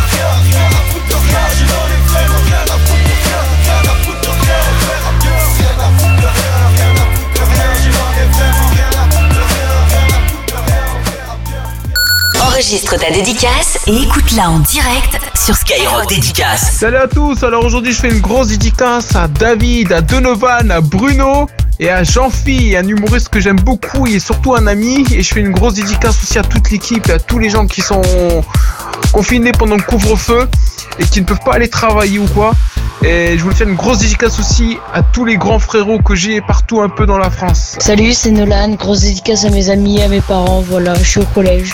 Speaker 6: Enregistre ta dédicace et écoute-la en direct sur Skyrock Dédicace.
Speaker 42: Salut à tous, alors aujourd'hui je fais une grosse dédicace à David, à Donovan, à Bruno et à Jean-Phi, un humoriste que j'aime beaucoup et surtout un ami et je fais une grosse dédicace aussi à toute l'équipe et à tous les gens qui sont confinés pendant le couvre-feu et qui ne peuvent pas aller travailler ou quoi. Et je voulais faire une grosse dédicace aussi à tous les grands frérots que j'ai partout un peu dans la France.
Speaker 43: Salut, c'est Nolan. Grosse dédicace à mes amis, à mes parents. Voilà, je suis au collège.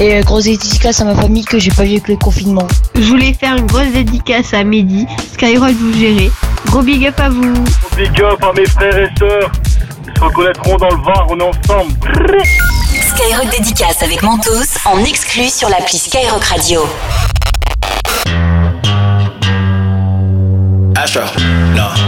Speaker 43: Et euh, grosse dédicace à ma famille que j'ai pas vu avec le confinement.
Speaker 34: Je voulais faire une grosse dédicace à Mehdi. Skyrock vous gérez. Gros big up à vous.
Speaker 44: Big up à mes frères et sœurs. Ils se reconnaîtront dans le Var, on est ensemble.
Speaker 6: Skyrock Dédicace avec Mentos en exclu sur l'appli Skyrock Radio.
Speaker 41: Astro, no.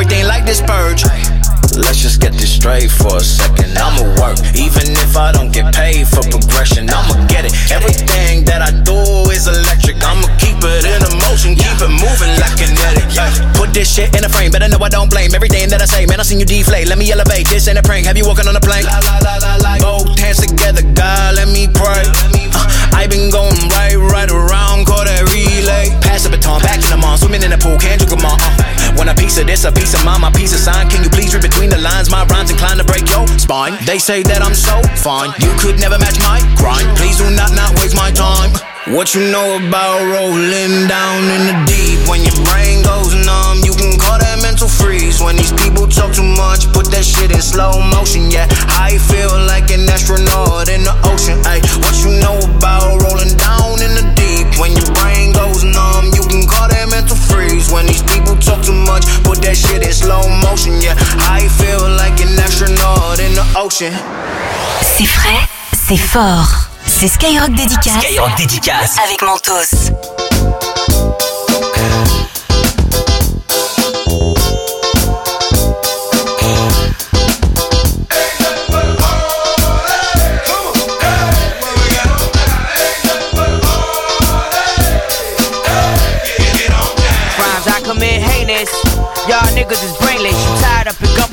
Speaker 41: everything like this purge. Let's just get this straight for a second. I'ma work, even if I don't get paid for progression. I'ma get it. Everything that I do is electric. I'ma keep it in a motion, keep it moving like kinetic. Ay, Put this shit in a frame, better know I don't blame everything that I say. Man, I seen you deflate. Let me elevate. This ain't a prank. Have you walking on a plane? Both hands together, God, let me pray. Uh, I been going right, right around, call that relay. Pass the baton, back in the mall, swimming in the pool, can't drink them all. Uh, want a piece of this, a piece of mine, my piece of sign. Can you please read between the lines? My rhymes inclined to break your spine. They say that I'm so fine, you could never match my grind. Please do not not waste my time. What you know about rolling down in the deep? When your brain goes numb, you can call that mental freeze. When these people talk too much, put that shit in slow motion. Yeah, I feel like an astronaut in the ocean. Ay, what you know about rolling down in the deep? When your brain goes numb, you can call that mental freeze. When these people talk too much, shit in slow motion. Yeah, I feel like an astronaut in the ocean?
Speaker 6: C'est frais, c'est fort. C'est Skyrock Dédicace.
Speaker 5: Skyrock Dédicace.
Speaker 6: Avec Mentos.
Speaker 45: Y'all niggas is brainless.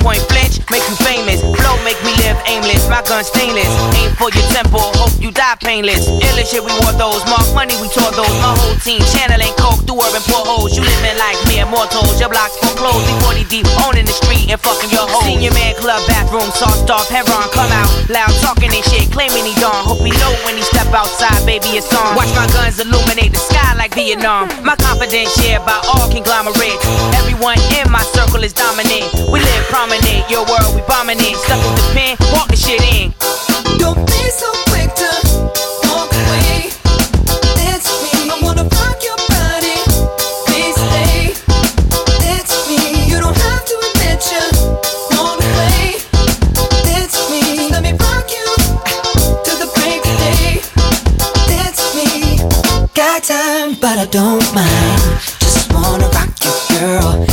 Speaker 45: And gunpoint flinch, make you famous. Flow make me live aimless. My gun stainless. Aim for your temple, hope you die painless. Illest shit, we wore those. Mark money, we tore those. My whole team channeling coke through urban portholes. You living like me mere mortals. Your blocks foreclosed. We 40 deep, owning the street and fucking your hoes. Senior man club bathroom, sauced off. Heron come out, loud talking and shit, claiming he done. Hope he know when he step outside, baby, it's on. Watch my guns illuminate the sky like Vietnam. My confidence shared by all conglomerates. Everyone in my circle is dominant. We live prominent, your world we bombing it. Stuck with the pen, walk the shit in.
Speaker 30: Don't be so quick to walk away. It's me. I wanna rock your body. Please stay. It's me. You don't have to admit you want to play. It's me. Let me rock you to the break of day. It's me. Got time.
Speaker 3: But I don't mind. Just wanna rock you, girl.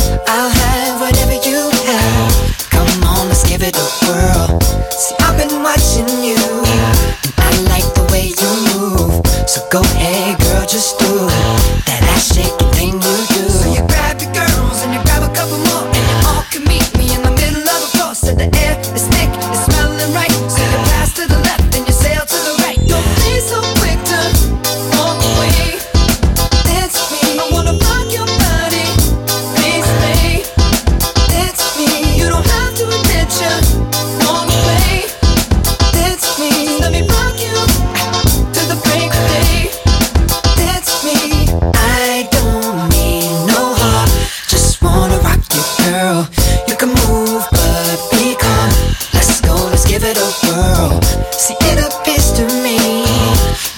Speaker 3: A whirl. See, it appears to me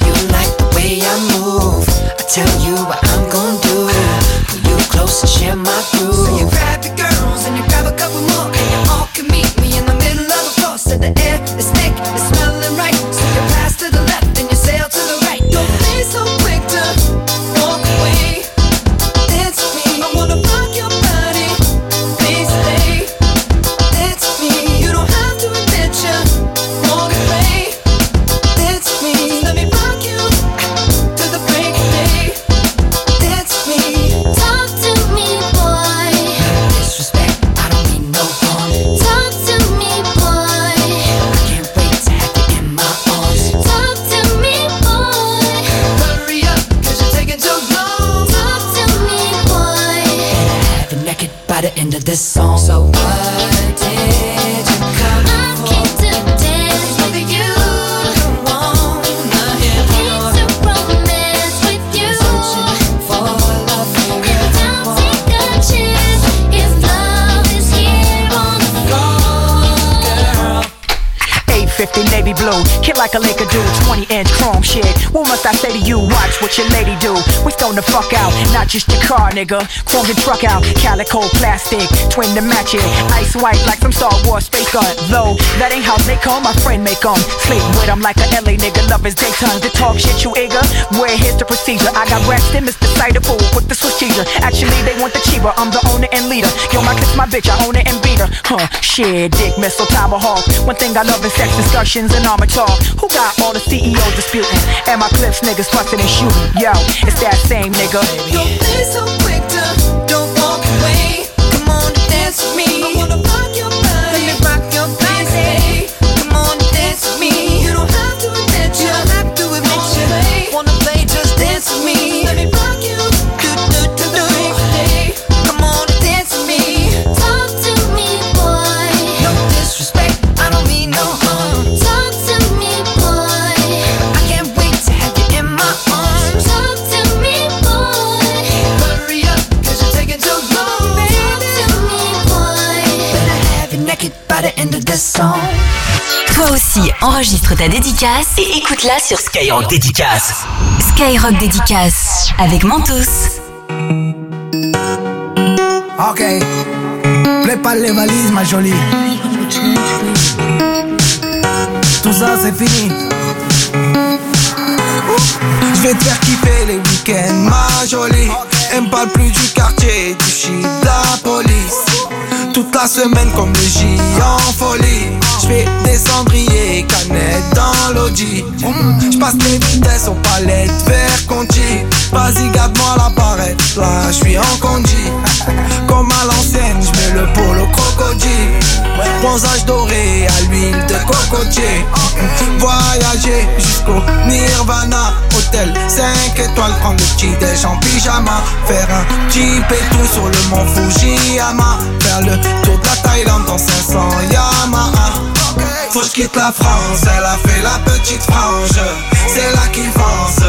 Speaker 3: you like the way I move. I tell you what I'm gonna do. Pull you close and share my groove. I
Speaker 46: say to you? Watch what your lady do. We stone the fuck out, not just your car, nigga. Chrome your truck out, calico plastic, twin to match it. Ice white like some Star Wars space gun. Though that ain't how they come, my friend make 'em. Sleep with 'em like a LA nigga, love his daytime. To talk shit, you eager? Where here's the procedure. I got racks in Mr. Cider Fool with the cheeser. Actually, they want the cheaper. I'm the owner and leader. Yo, my clip's my bitch, I own it and beat her. Huh, shit, dick, missile, tomahawk. One thing I love is sex discussions and armor talk. Who got all the CEOs disputing? And my clips niggas fussing and shooting. Yo, it's that same nigga.
Speaker 3: Don't be so quick to don't walk away. Come on, dance with me.
Speaker 6: Toi aussi, enregistre ta dédicace et écoute-la sur
Speaker 5: Skyrock Dédicace.
Speaker 6: Skyrock Dédicace avec Mentos.
Speaker 15: Ok. Prépare les valises, ma jolie. Tout ça, c'est fini. Je vais te faire kiffer les week-ends, ma jolie. Elle me parle plus du quartier, du shit, de la police. Toute la semaine comme le J en folie. Je fais des cendriers, canettes dans l'audi. Je passe les vitesses aux palettes vers Conti. Vas-y, garde-moi la barrette, là je suis en condi. Comme à l'ancienne, je mets le polo Bronzage doré à l'huile de cocotier. Voyager jusqu'au Nirvana. Hôtel 5 étoiles, prendre le petit déj en pyjama. Faire un jeep et tout sur le mont Fujiyama. Faire le tour de la Thaïlande dans 500 Yamaha. Faut que quitte la France, elle a fait la petite frange. C'est là qu'il pense,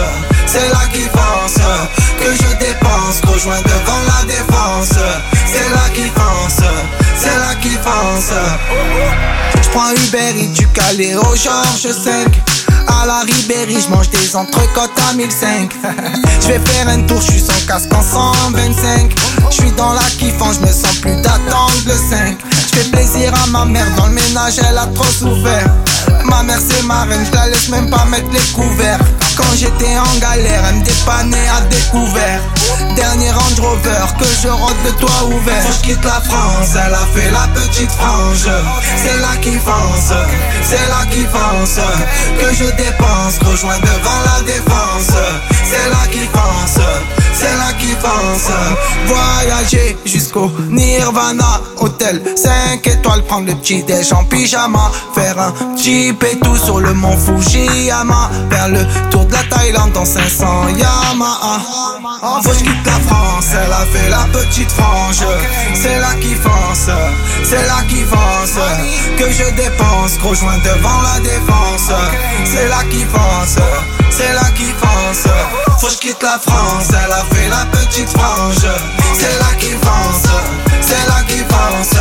Speaker 15: c'est là qu'il pense. Que je dépense, rejoins devant la défense. C'est là qu'il pense, c'est là qu'il pense. Je prends Uber et du Calais au Georges 5. À la Ribéry, je mange des entrecôtes à 1005. Je vais faire un tour, je suis sans casque en 125. Je suis dans la kiffant, je me sens plus d'attendre le 5. Je fais plaisir à ma mère, dans le ménage elle a trop souffert. Ma mère c'est ma reine, je la laisse même pas mettre les couverts. Quand j'étais en galère, elle me dépannait à découvert. Dernier Range Rover, que je rentre de toit ouvert. Quand je quitte la France, elle a fait la petite frange. C'est là qui fonce, c'est là qui fonce. Que je dépense, rejoins devant la défense. C'est là qui fonce, c'est là qui fonce. Voyager jusqu'au Nirvana, hôtel 5 étoiles, prendre le petit déj en pyjama. Faire un et tout sur le mont Fujiyama. Faire le tour de la Thaïlande dans 500 Yamaha. Faut que je quitte la France, elle a fait la petite frange. C'est là qui fonce, c'est là qui fonce. Que je dépense, rejoins devant la défense. C'est là qui fonce, c'est là qui fonce. Faut que je quitte la France, elle a fait la petite frange. C'est là qui fonce, c'est là qui fonce.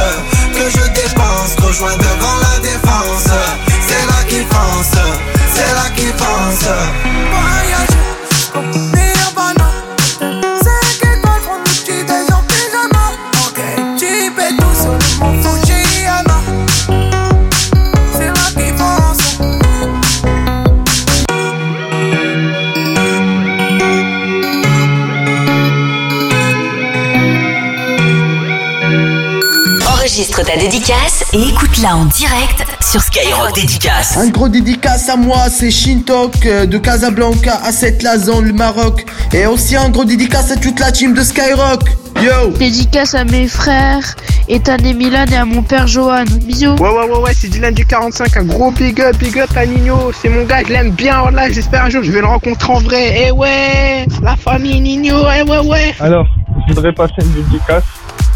Speaker 15: Que je dépense, rejoins devant la défense. En
Speaker 6: direct sur Skyrock Dédicace.
Speaker 47: Un gros dédicace à moi, c'est Shintok euh, de Casablanca à cette Lazan, le Maroc. Et aussi un gros dédicace à toute la team de Skyrock. Yo
Speaker 34: Dédicace à mes frères, Ethan et Milan et à mon père Johan. Bisous.
Speaker 42: Ouais, ouais, ouais, ouais, c'est Dylan du 45. Un gros big up, big up à Nino. C'est mon gars, je l'aime bien. Voilà, j'espère un jour je vais le rencontrer en vrai. Eh ouais, la famille Nino, eh ouais, ouais.
Speaker 44: Alors, je voudrais passer une dédicace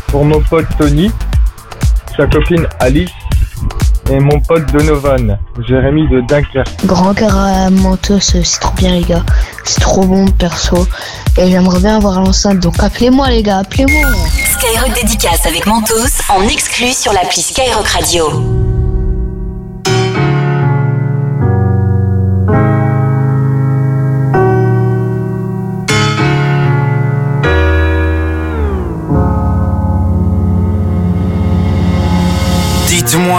Speaker 44: pour mon pote Tony, sa copine Alice et mon pote Donovan, Jérémy de Dunkerque.
Speaker 43: Grand cœur à Mentos, c'est trop bien les gars. C'est trop bon perso. Et j'aimerais bien avoir l'enceinte, donc appelez-moi les gars, appelez-moi.
Speaker 6: Skyrock Dédicace avec Mentos en exclu sur l'appli Skyrock Radio.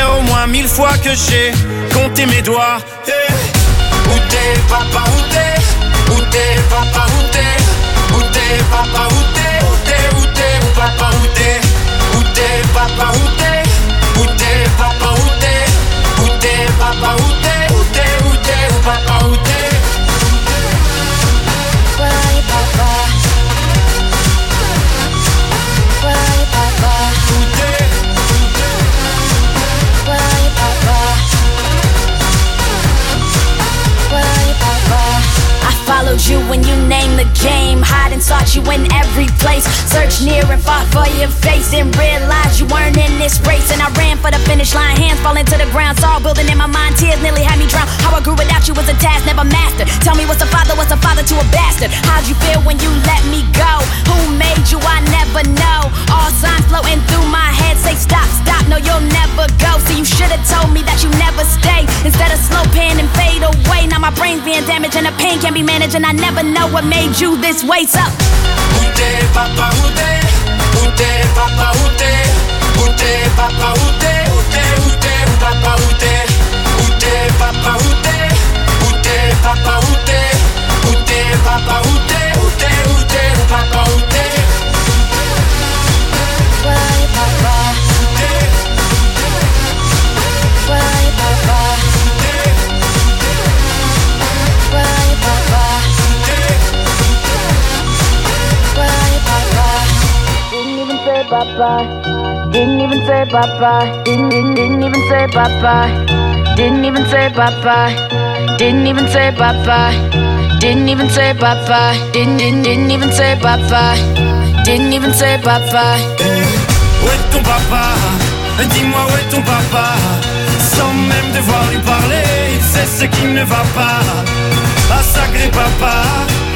Speaker 48: au moins mille fois que j'ai compté mes doigts. Eh, Où t'es papa, où t'es? Où t'es papa, où t'es? Où t'es papa, où t'es? Où t'es, papa, où t'es? Où t'es papa, où t'es? Où t'es papa, où t'es? Papa, où t'es? Où t'es, où t'es, papa,
Speaker 22: you when you named the game. Hide and sought you in every place. Search near and fought for your face. And realized you weren't in this race. And I ran for the finish line. Hands falling to the ground. Saw building in my mind. Tears nearly had me drown. How I grew without you was a task never mastered. Tell me what's a father, what's a father to a bastard? How'd you feel when you let me go? Who made you? I never know. All signs floating through my head say stop, stop. No, you'll never go. So you should have told me that you never stay. Instead of slow pan and fade away. Now my brain's being damaged and the pain can't be managed. And I never know what made you this way. So.
Speaker 48: Où t'es papa, où t'es Où t'es papa, où t'es Où t'es papa, où t'es Où t'es, où t'es, où papa, où t'es Où t'es papa, où t'es Où t'es papa, où t'es Où t'es papa, où t'es Où t'es, où t'es, où papa, où
Speaker 22: bye. Didn't even say bye bye. Didn't, didn't, didn't even say bye bye. Didn't even say bye bye. Didn't even say bye. Didn't even say bye. Didn't, didn't, didn't even say bye bye. Didn't even say bye bye.
Speaker 48: Où est ton papa Dis-moi où est ton papa Sans même devoir lui parler Il sait ce qui ne va pas Ah sacré papa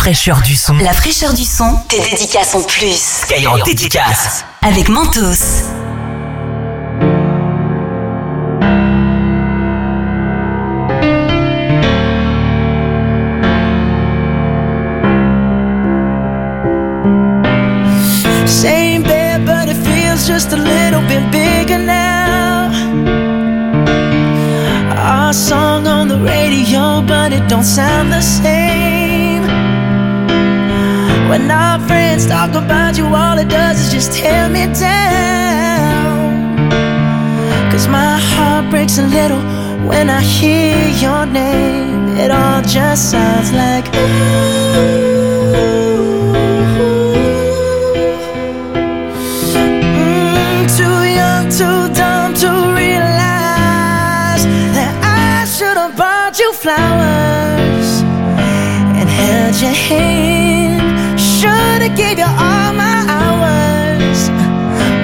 Speaker 5: Fraîcheur du son.
Speaker 6: La fraîcheur du son, tes dédicaces en plus.
Speaker 5: Skyrock dédicace.
Speaker 6: Avec Mentos.
Speaker 30: Same bed, but it feels just a little bit bigger now. Our song on the radio, but it don't sound When our friends talk about you, all it does is just tear me down. Cause my heart breaks a little when I hear your name. It all just sounds like mm, too young, too dumb to realize that I should have bought you flowers and held your hand. Gave you all my hours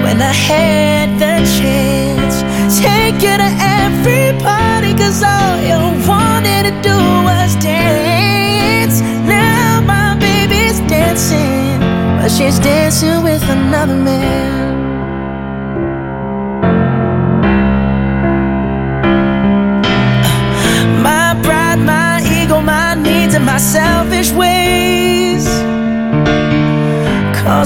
Speaker 30: when I had the chance. Take you to every party, cause all you wanted to do was dance. Now my baby's dancing, but she's dancing with another man. My pride, my ego, my needs, and my selfish ways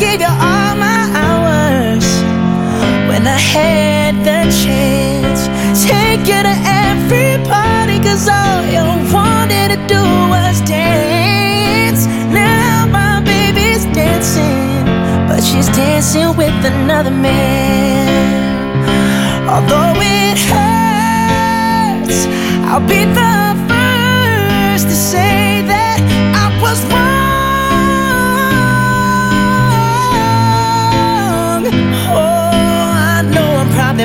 Speaker 30: gave you all my hours when I had the chance. Take you to every party, cause all you wanted to do was dance. Now my baby's dancing, but she's dancing with another man. Although it hurts, I'll be the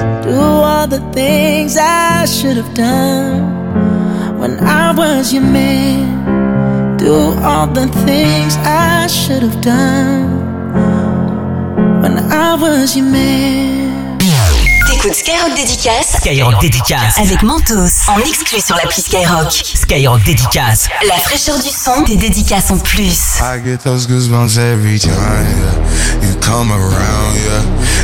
Speaker 30: Do all the things I should have done when I was your man. Do all the things I should have done when I was your man.
Speaker 6: T'écoutes Skyrock Dédicace
Speaker 5: Skyrock dédicace.
Speaker 6: avec Mentos en exclu sur l'appli Skyrock.
Speaker 5: Skyrock dédicace.
Speaker 6: La fraîcheur du son, tes dédicaces en plus.
Speaker 49: I get those goosebumps every time yeah. you come around. Yeah,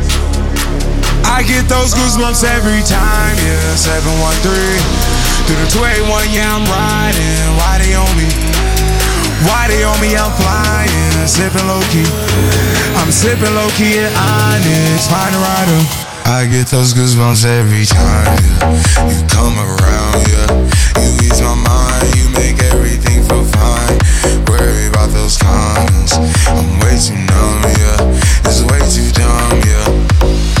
Speaker 15: I get those goosebumps every time, yeah. 713 through the 281, yeah, I'm riding. Why they on me? Why they on me? I'm flying, sipping low key. I'm sipping low key at Onyx, find a rider. I get those goosebumps every time, yeah. You come around, yeah. You ease my mind, you make everything feel fine. Worry about those comments. I'm way too numb, yeah. It's way too dumb, yeah.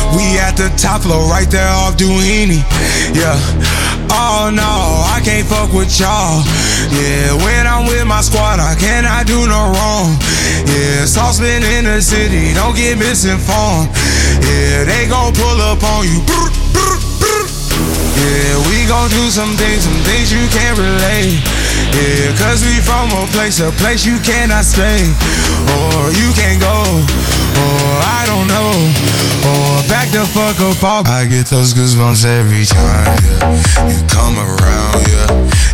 Speaker 15: we at the top floor, right there off Duini. Yeah, oh no, I can't fuck with y'all. Yeah, when I'm with my squad, I cannot do no wrong. Yeah, saucepan in the city, don't get misinformed. Yeah, they gon' pull up on you. Yeah, we gon' do some things, some things you can't relate. Yeah, cause we from a place, a place you cannot stay. Or you can't go, or I don't know. Or back the fuck up off. I get those goosebumps every time, yeah. You come around, yeah.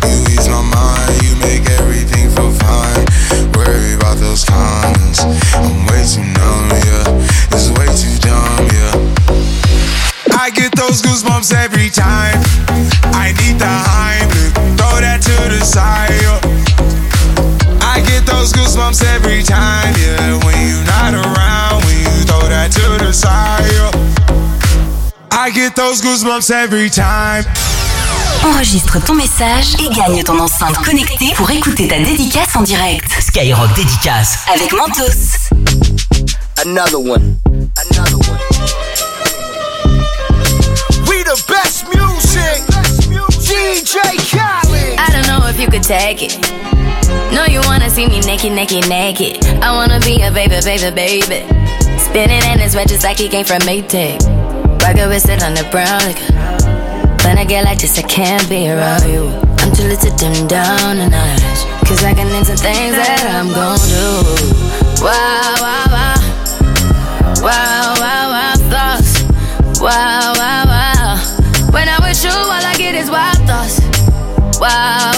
Speaker 15: You ease my mind, you make everything feel fine. Worry about those comments. I'm way too numb, yeah. It's way too dumb, yeah. I get those goosebumps every time. I need the Heimlich, throw that to the side. yeah. I get those goosebumps every time, yeah. When you're not around, when you throw that to the side. yeah. I get those goosebumps every time.
Speaker 6: Enregistre ton message et gagne ton enceinte connectée pour écouter ta dédicace en direct.
Speaker 50: Skyrock dédicace.
Speaker 6: Avec Mentos.
Speaker 51: Another one. Another one. We the best music. DJ Khaled.
Speaker 26: You could take it. No, you wanna see me naked, naked, naked. I wanna be a baby, baby, baby. Spinning in his red just like he came from Maytag. Rocket with it on the brown. Like, when I get like this, I can't be around you. I'm too little to dim down a notch. Cause I can into things that I'm gon' do. Wow, wow, wow. Wow, wow, wow, thoughts. Wow, wow, wow. When I'm with you, all I get is wild thoughts. Wow.